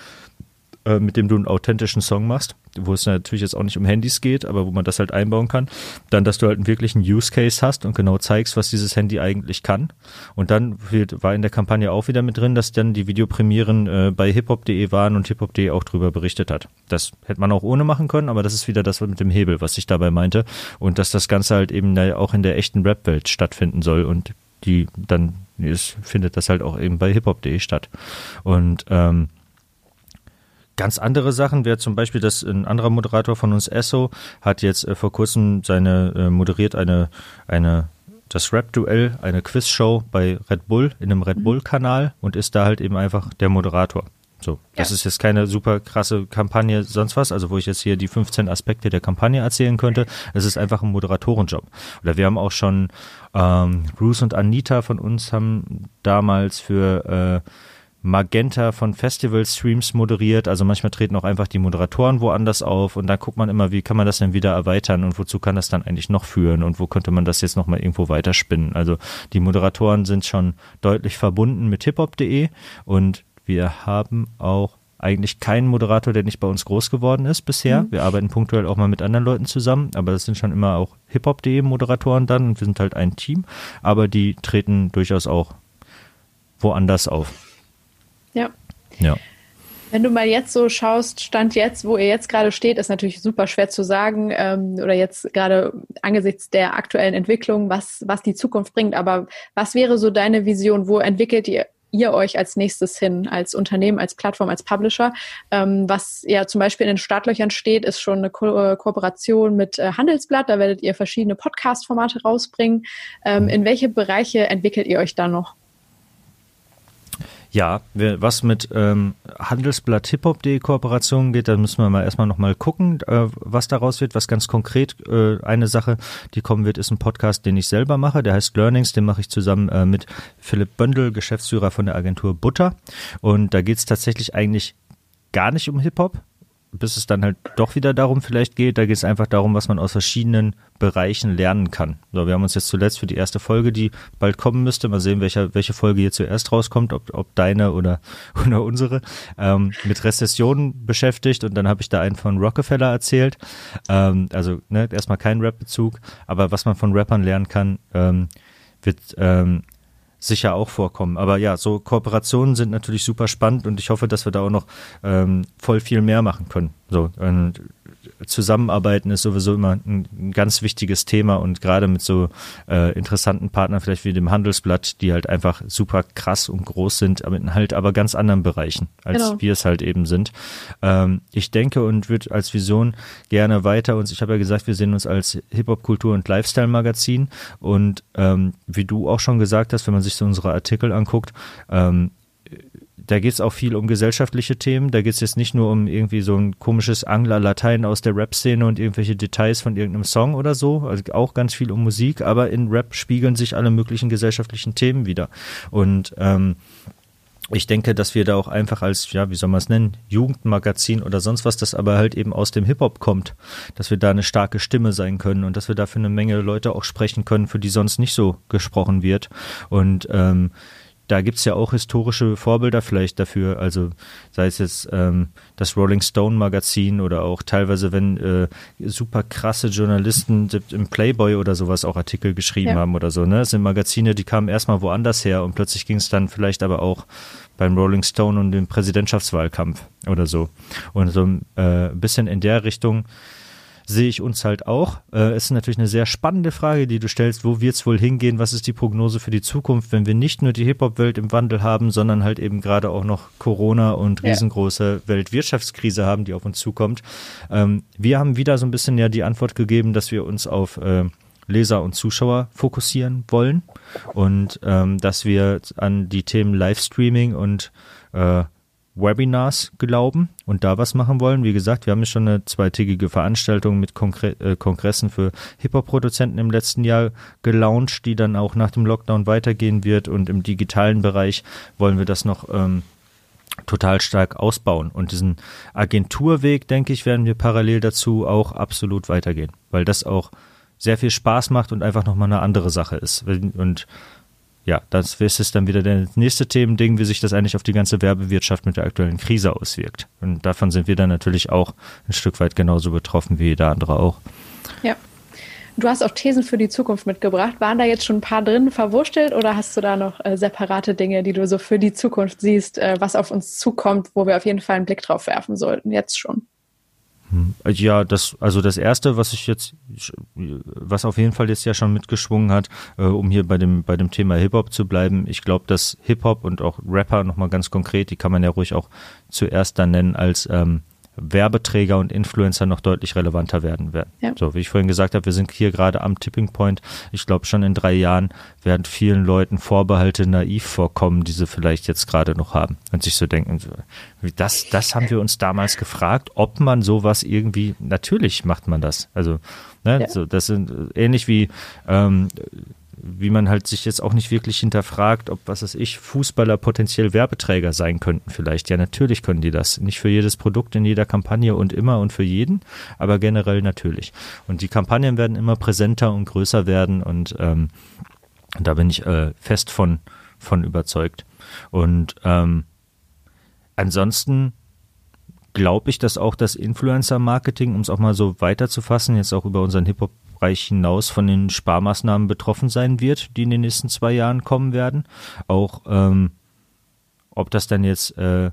Äh, mit dem du einen authentischen Song machst, wo es natürlich jetzt auch nicht um Handys geht, aber wo man das halt einbauen kann. Dann, dass du halt einen wirklichen Use Case hast und genau zeigst, was dieses Handy eigentlich kann. Und dann war in der Kampagne auch wieder mit drin, dass dann die Videopremieren äh, bei hiphop.de waren und hiphop.de auch drüber berichtet hat. Das hätte man auch ohne machen können, aber das ist wieder das mit dem Hebel, was ich dabei meinte. Und dass das Ganze halt eben auch in der echten Rap-Welt stattfinden soll und die dann ist, findet das halt auch eben bei hiphop.de statt. Und ähm, Ganz andere Sachen wäre zum Beispiel, dass ein anderer Moderator von uns, Esso, hat jetzt äh, vor kurzem seine, äh, moderiert eine, eine, das Rap-Duell, eine Quizshow bei Red Bull, in einem Red mhm. Bull-Kanal und ist da halt eben einfach der Moderator. So, das ja. ist jetzt keine super krasse Kampagne, sonst was, also wo ich jetzt hier die 15 Aspekte der Kampagne erzählen könnte. Es ist einfach ein Moderatorenjob. Oder wir haben auch schon ähm, Bruce und Anita von uns haben damals für äh, Magenta von Festival-Streams moderiert. Also manchmal treten auch einfach die Moderatoren woanders auf und da guckt man immer, wie kann man das denn wieder erweitern und wozu kann das dann eigentlich noch führen und wo könnte man das jetzt nochmal irgendwo weiterspinnen. Also die Moderatoren sind schon deutlich verbunden mit hiphop.de und wir haben auch eigentlich keinen Moderator, der nicht bei uns groß geworden ist bisher. Mhm. Wir arbeiten punktuell auch mal mit anderen Leuten zusammen, aber das sind schon immer auch hiphop.de Moderatoren dann und wir sind halt ein Team, aber die treten durchaus auch woanders auf. Ja. Wenn du mal jetzt so schaust, Stand jetzt, wo ihr jetzt gerade steht, ist natürlich super schwer zu sagen ähm, oder jetzt gerade angesichts der aktuellen Entwicklung, was, was die Zukunft bringt. Aber was wäre so deine Vision? Wo entwickelt ihr, ihr euch als nächstes hin, als Unternehmen, als Plattform, als Publisher? Ähm, was ja zum Beispiel in den Startlöchern steht, ist schon eine Ko äh, Kooperation mit äh, Handelsblatt. Da werdet ihr verschiedene Podcast-Formate rausbringen. Ähm, in welche Bereiche entwickelt ihr euch da noch? Ja, was mit ähm, Handelsblatt Hip-Hop.de Kooperation geht, da müssen wir mal erstmal nochmal gucken, äh, was daraus wird. Was ganz konkret äh, eine Sache, die kommen wird, ist ein Podcast, den ich selber mache. Der heißt Learnings, den mache ich zusammen äh, mit Philipp Böndel, Geschäftsführer von der Agentur Butter. Und da geht es tatsächlich eigentlich gar nicht um Hip-Hop, bis es dann halt doch wieder darum vielleicht geht. Da geht es einfach darum, was man aus verschiedenen Bereichen lernen kann. So, wir haben uns jetzt zuletzt für die erste Folge, die bald kommen müsste, mal sehen, welche, welche Folge hier zuerst rauskommt, ob, ob deine oder, oder unsere, ähm, mit Rezessionen beschäftigt und dann habe ich da einen von Rockefeller erzählt. Ähm, also ne, erstmal kein Rap-Bezug, aber was man von Rappern lernen kann, ähm, wird ähm, sicher auch vorkommen. Aber ja, so Kooperationen sind natürlich super spannend und ich hoffe, dass wir da auch noch ähm, voll viel mehr machen können. So, und Zusammenarbeiten ist sowieso immer ein, ein ganz wichtiges Thema und gerade mit so äh, interessanten Partnern, vielleicht wie dem Handelsblatt, die halt einfach super krass und groß sind, aber in halt aber ganz anderen Bereichen, als genau. wir es halt eben sind. Ähm, ich denke und würde als Vision gerne weiter uns, ich habe ja gesagt, wir sehen uns als Hip-Hop-Kultur- und Lifestyle-Magazin und ähm, wie du auch schon gesagt hast, wenn man sich so unsere Artikel anguckt, ähm, da geht es auch viel um gesellschaftliche Themen. Da geht es jetzt nicht nur um irgendwie so ein komisches Angler-Latein aus der Rap-Szene und irgendwelche Details von irgendeinem Song oder so. Also auch ganz viel um Musik, aber in Rap spiegeln sich alle möglichen gesellschaftlichen Themen wieder. Und ähm, ich denke, dass wir da auch einfach als, ja, wie soll man es nennen, Jugendmagazin oder sonst was, das aber halt eben aus dem Hip-Hop kommt, dass wir da eine starke Stimme sein können und dass wir da für eine Menge Leute auch sprechen können, für die sonst nicht so gesprochen wird. Und ähm, da gibt's ja auch historische Vorbilder vielleicht dafür, also sei es jetzt ähm, das Rolling Stone Magazin oder auch teilweise, wenn äh, super krasse Journalisten im Playboy oder sowas auch Artikel geschrieben ja. haben oder so. Ne? Das sind Magazine, die kamen erstmal woanders her und plötzlich ging es dann vielleicht aber auch beim Rolling Stone und dem Präsidentschaftswahlkampf oder so. Und so ein äh, bisschen in der Richtung sehe ich uns halt auch. Äh, ist natürlich eine sehr spannende Frage, die du stellst. Wo wird es wohl hingehen? Was ist die Prognose für die Zukunft, wenn wir nicht nur die Hip-Hop-Welt im Wandel haben, sondern halt eben gerade auch noch Corona und riesengroße. Weltwirtschaftskrise haben, die auf uns zukommt? Ähm, wir haben wieder so ein bisschen ja die Antwort gegeben, dass wir uns auf äh, Leser und Zuschauer fokussieren wollen und ähm, dass wir an die Themen Livestreaming und äh, Webinars glauben und da was machen wollen. Wie gesagt, wir haben schon eine zweitägige Veranstaltung mit Konkre äh, Kongressen für Hip-Hop-Produzenten im letzten Jahr gelauncht, die dann auch nach dem Lockdown weitergehen wird und im digitalen Bereich wollen wir das noch ähm, total stark ausbauen. Und diesen Agenturweg, denke ich, werden wir parallel dazu auch absolut weitergehen, weil das auch sehr viel Spaß macht und einfach nochmal eine andere Sache ist. Und ja, das ist dann wieder das nächste Themending, wie sich das eigentlich auf die ganze Werbewirtschaft mit der aktuellen Krise auswirkt. Und davon sind wir dann natürlich auch ein Stück weit genauso betroffen wie jeder andere auch. Ja. Du hast auch Thesen für die Zukunft mitgebracht. Waren da jetzt schon ein paar drin verwurstelt oder hast du da noch äh, separate Dinge, die du so für die Zukunft siehst, äh, was auf uns zukommt, wo wir auf jeden Fall einen Blick drauf werfen sollten, jetzt schon? Hm. Ja, das, also das erste, was ich jetzt, was auf jeden Fall jetzt ja schon mitgeschwungen hat, äh, um hier bei dem, bei dem Thema Hip-Hop zu bleiben. Ich glaube, dass Hip-Hop und auch Rapper nochmal ganz konkret, die kann man ja ruhig auch zuerst dann nennen als ähm, Werbeträger und Influencer noch deutlich relevanter werden werden. Ja. So, wie ich vorhin gesagt habe, wir sind hier gerade am Tipping Point. Ich glaube, schon in drei Jahren werden vielen Leuten Vorbehalte naiv vorkommen, die sie vielleicht jetzt gerade noch haben und sich so denken, das, das haben wir uns damals gefragt, ob man sowas irgendwie, natürlich macht man das. Also, ne, ja. so, das sind ähnlich wie ähm, wie man halt sich jetzt auch nicht wirklich hinterfragt, ob, was weiß ich, Fußballer potenziell Werbeträger sein könnten vielleicht. Ja, natürlich können die das. Nicht für jedes Produkt in jeder Kampagne und immer und für jeden, aber generell natürlich. Und die Kampagnen werden immer präsenter und größer werden und ähm, da bin ich äh, fest von, von überzeugt. Und ähm, ansonsten glaube ich, dass auch das Influencer-Marketing, um es auch mal so weiterzufassen, jetzt auch über unseren Hip-Hop Bereich hinaus von den Sparmaßnahmen betroffen sein wird, die in den nächsten zwei Jahren kommen werden. Auch ähm, ob das dann jetzt äh,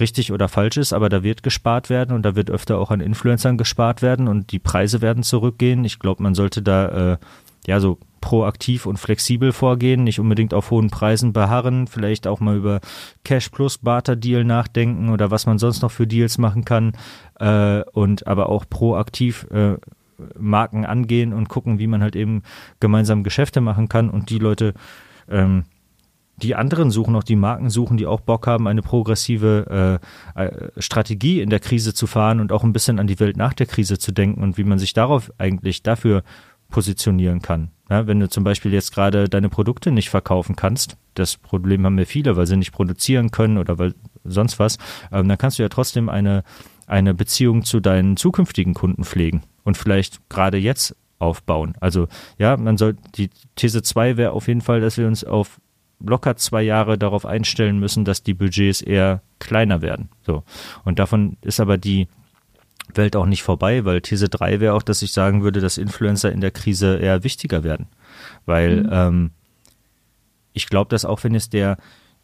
richtig oder falsch ist, aber da wird gespart werden und da wird öfter auch an Influencern gespart werden und die Preise werden zurückgehen. Ich glaube, man sollte da äh, ja so proaktiv und flexibel vorgehen, nicht unbedingt auf hohen Preisen beharren, vielleicht auch mal über Cash plus Barter Deal nachdenken oder was man sonst noch für Deals machen kann äh, und aber auch proaktiv äh, Marken angehen und gucken, wie man halt eben gemeinsam Geschäfte machen kann und die Leute, ähm, die anderen suchen, auch die Marken suchen, die auch Bock haben, eine progressive äh, äh, Strategie in der Krise zu fahren und auch ein bisschen an die Welt nach der Krise zu denken und wie man sich darauf eigentlich dafür positionieren kann. Ja, wenn du zum Beispiel jetzt gerade deine Produkte nicht verkaufen kannst, das Problem haben wir viele, weil sie nicht produzieren können oder weil sonst was, ähm, dann kannst du ja trotzdem eine eine Beziehung zu deinen zukünftigen Kunden pflegen und vielleicht gerade jetzt aufbauen. Also ja, man soll die These 2 wäre auf jeden Fall, dass wir uns auf locker zwei Jahre darauf einstellen müssen, dass die Budgets eher kleiner werden. So. Und davon ist aber die Welt auch nicht vorbei, weil These 3 wäre auch, dass ich sagen würde, dass Influencer in der Krise eher wichtiger werden. Weil mhm. ähm, ich glaube, dass auch wenn es der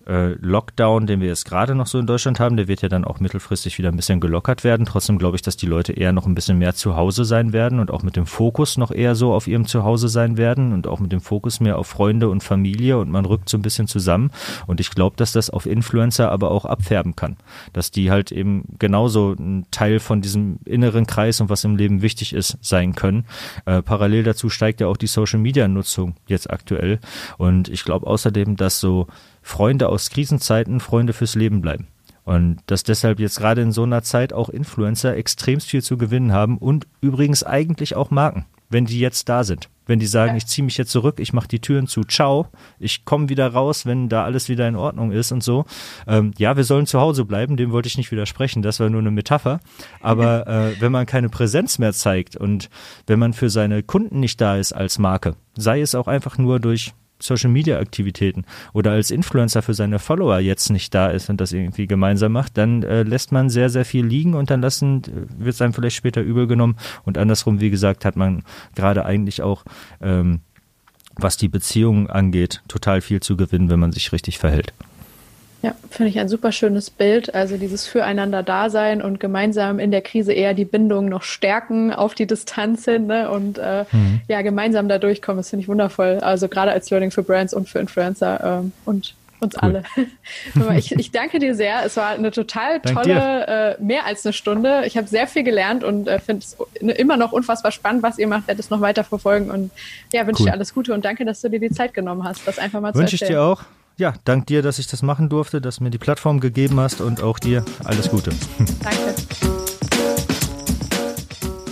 äh, Lockdown, den wir jetzt gerade noch so in Deutschland haben, der wird ja dann auch mittelfristig wieder ein bisschen gelockert werden. Trotzdem glaube ich, dass die Leute eher noch ein bisschen mehr zu Hause sein werden und auch mit dem Fokus noch eher so auf ihrem Zuhause sein werden und auch mit dem Fokus mehr auf Freunde und Familie und man rückt so ein bisschen zusammen. Und ich glaube, dass das auf Influencer aber auch abfärben kann. Dass die halt eben genauso ein Teil von diesem inneren Kreis und was im Leben wichtig ist, sein können. Äh, parallel dazu steigt ja auch die Social Media Nutzung jetzt aktuell. Und ich glaube außerdem, dass so Freunde aus Krisenzeiten Freunde fürs Leben bleiben. Und dass deshalb jetzt gerade in so einer Zeit auch Influencer extremst viel zu gewinnen haben und übrigens eigentlich auch Marken, wenn die jetzt da sind. Wenn die sagen, ja. ich ziehe mich jetzt zurück, ich mache die Türen zu, ciao, ich komme wieder raus, wenn da alles wieder in Ordnung ist und so. Ähm, ja, wir sollen zu Hause bleiben, dem wollte ich nicht widersprechen, das war nur eine Metapher. Aber äh, wenn man keine Präsenz mehr zeigt und wenn man für seine Kunden nicht da ist als Marke, sei es auch einfach nur durch Social Media Aktivitäten oder als Influencer für seine Follower jetzt nicht da ist und das irgendwie gemeinsam macht, dann äh, lässt man sehr, sehr viel liegen und dann lassen, äh, wird es einem vielleicht später übel genommen und andersrum, wie gesagt, hat man gerade eigentlich auch, ähm, was die Beziehungen angeht, total viel zu gewinnen, wenn man sich richtig verhält. Ja, finde ich ein super schönes Bild. Also dieses Füreinander-Dasein und gemeinsam in der Krise eher die Bindung noch stärken auf die Distanz hin ne? und äh, mhm. ja, gemeinsam da durchkommen. Das finde ich wundervoll. Also gerade als Learning für Brands und für Influencer ähm, und uns cool. alle. ich, ich danke dir sehr. Es war eine total tolle, äh, mehr als eine Stunde. Ich habe sehr viel gelernt und äh, finde es immer noch unfassbar spannend, was ihr macht. Werde es noch weiter verfolgen und ja, wünsche cool. dir alles Gute und danke, dass du dir die Zeit genommen hast, das einfach mal wünsch zu erzählen. Wünsche ich dir auch ja, dank dir, dass ich das machen durfte, dass du mir die Plattform gegeben hast und auch dir alles Gute. Danke.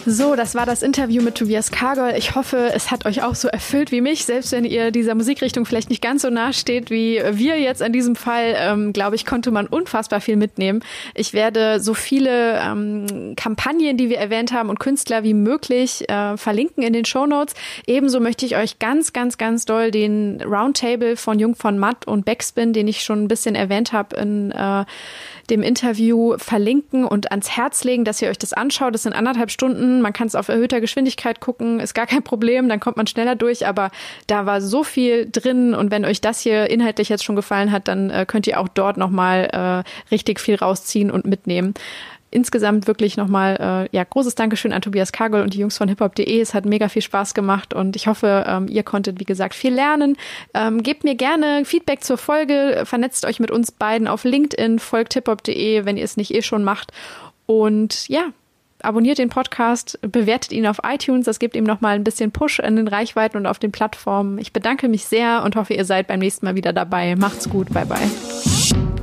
So, das war das Interview mit Tobias Kargol. Ich hoffe, es hat euch auch so erfüllt wie mich. Selbst wenn ihr dieser Musikrichtung vielleicht nicht ganz so nah steht wie wir jetzt in diesem Fall, ähm, glaube ich, konnte man unfassbar viel mitnehmen. Ich werde so viele ähm, Kampagnen, die wir erwähnt haben und Künstler wie möglich äh, verlinken in den Show Notes. Ebenso möchte ich euch ganz, ganz, ganz doll den Roundtable von Jung von Matt und Backspin, den ich schon ein bisschen erwähnt habe in äh, dem Interview verlinken und ans Herz legen, dass ihr euch das anschaut. Das sind anderthalb Stunden. Man kann es auf erhöhter Geschwindigkeit gucken, ist gar kein Problem, dann kommt man schneller durch. Aber da war so viel drin und wenn euch das hier inhaltlich jetzt schon gefallen hat, dann äh, könnt ihr auch dort nochmal äh, richtig viel rausziehen und mitnehmen insgesamt wirklich nochmal äh, ja, großes Dankeschön an Tobias Kagel und die Jungs von hiphop.de. Es hat mega viel Spaß gemacht und ich hoffe, ähm, ihr konntet, wie gesagt, viel lernen. Ähm, gebt mir gerne Feedback zur Folge, vernetzt euch mit uns beiden auf LinkedIn, folgt hiphop.de, wenn ihr es nicht eh schon macht. Und ja, abonniert den Podcast, bewertet ihn auf iTunes. Das gibt ihm nochmal ein bisschen Push in den Reichweiten und auf den Plattformen. Ich bedanke mich sehr und hoffe, ihr seid beim nächsten Mal wieder dabei. Macht's gut. Bye, bye.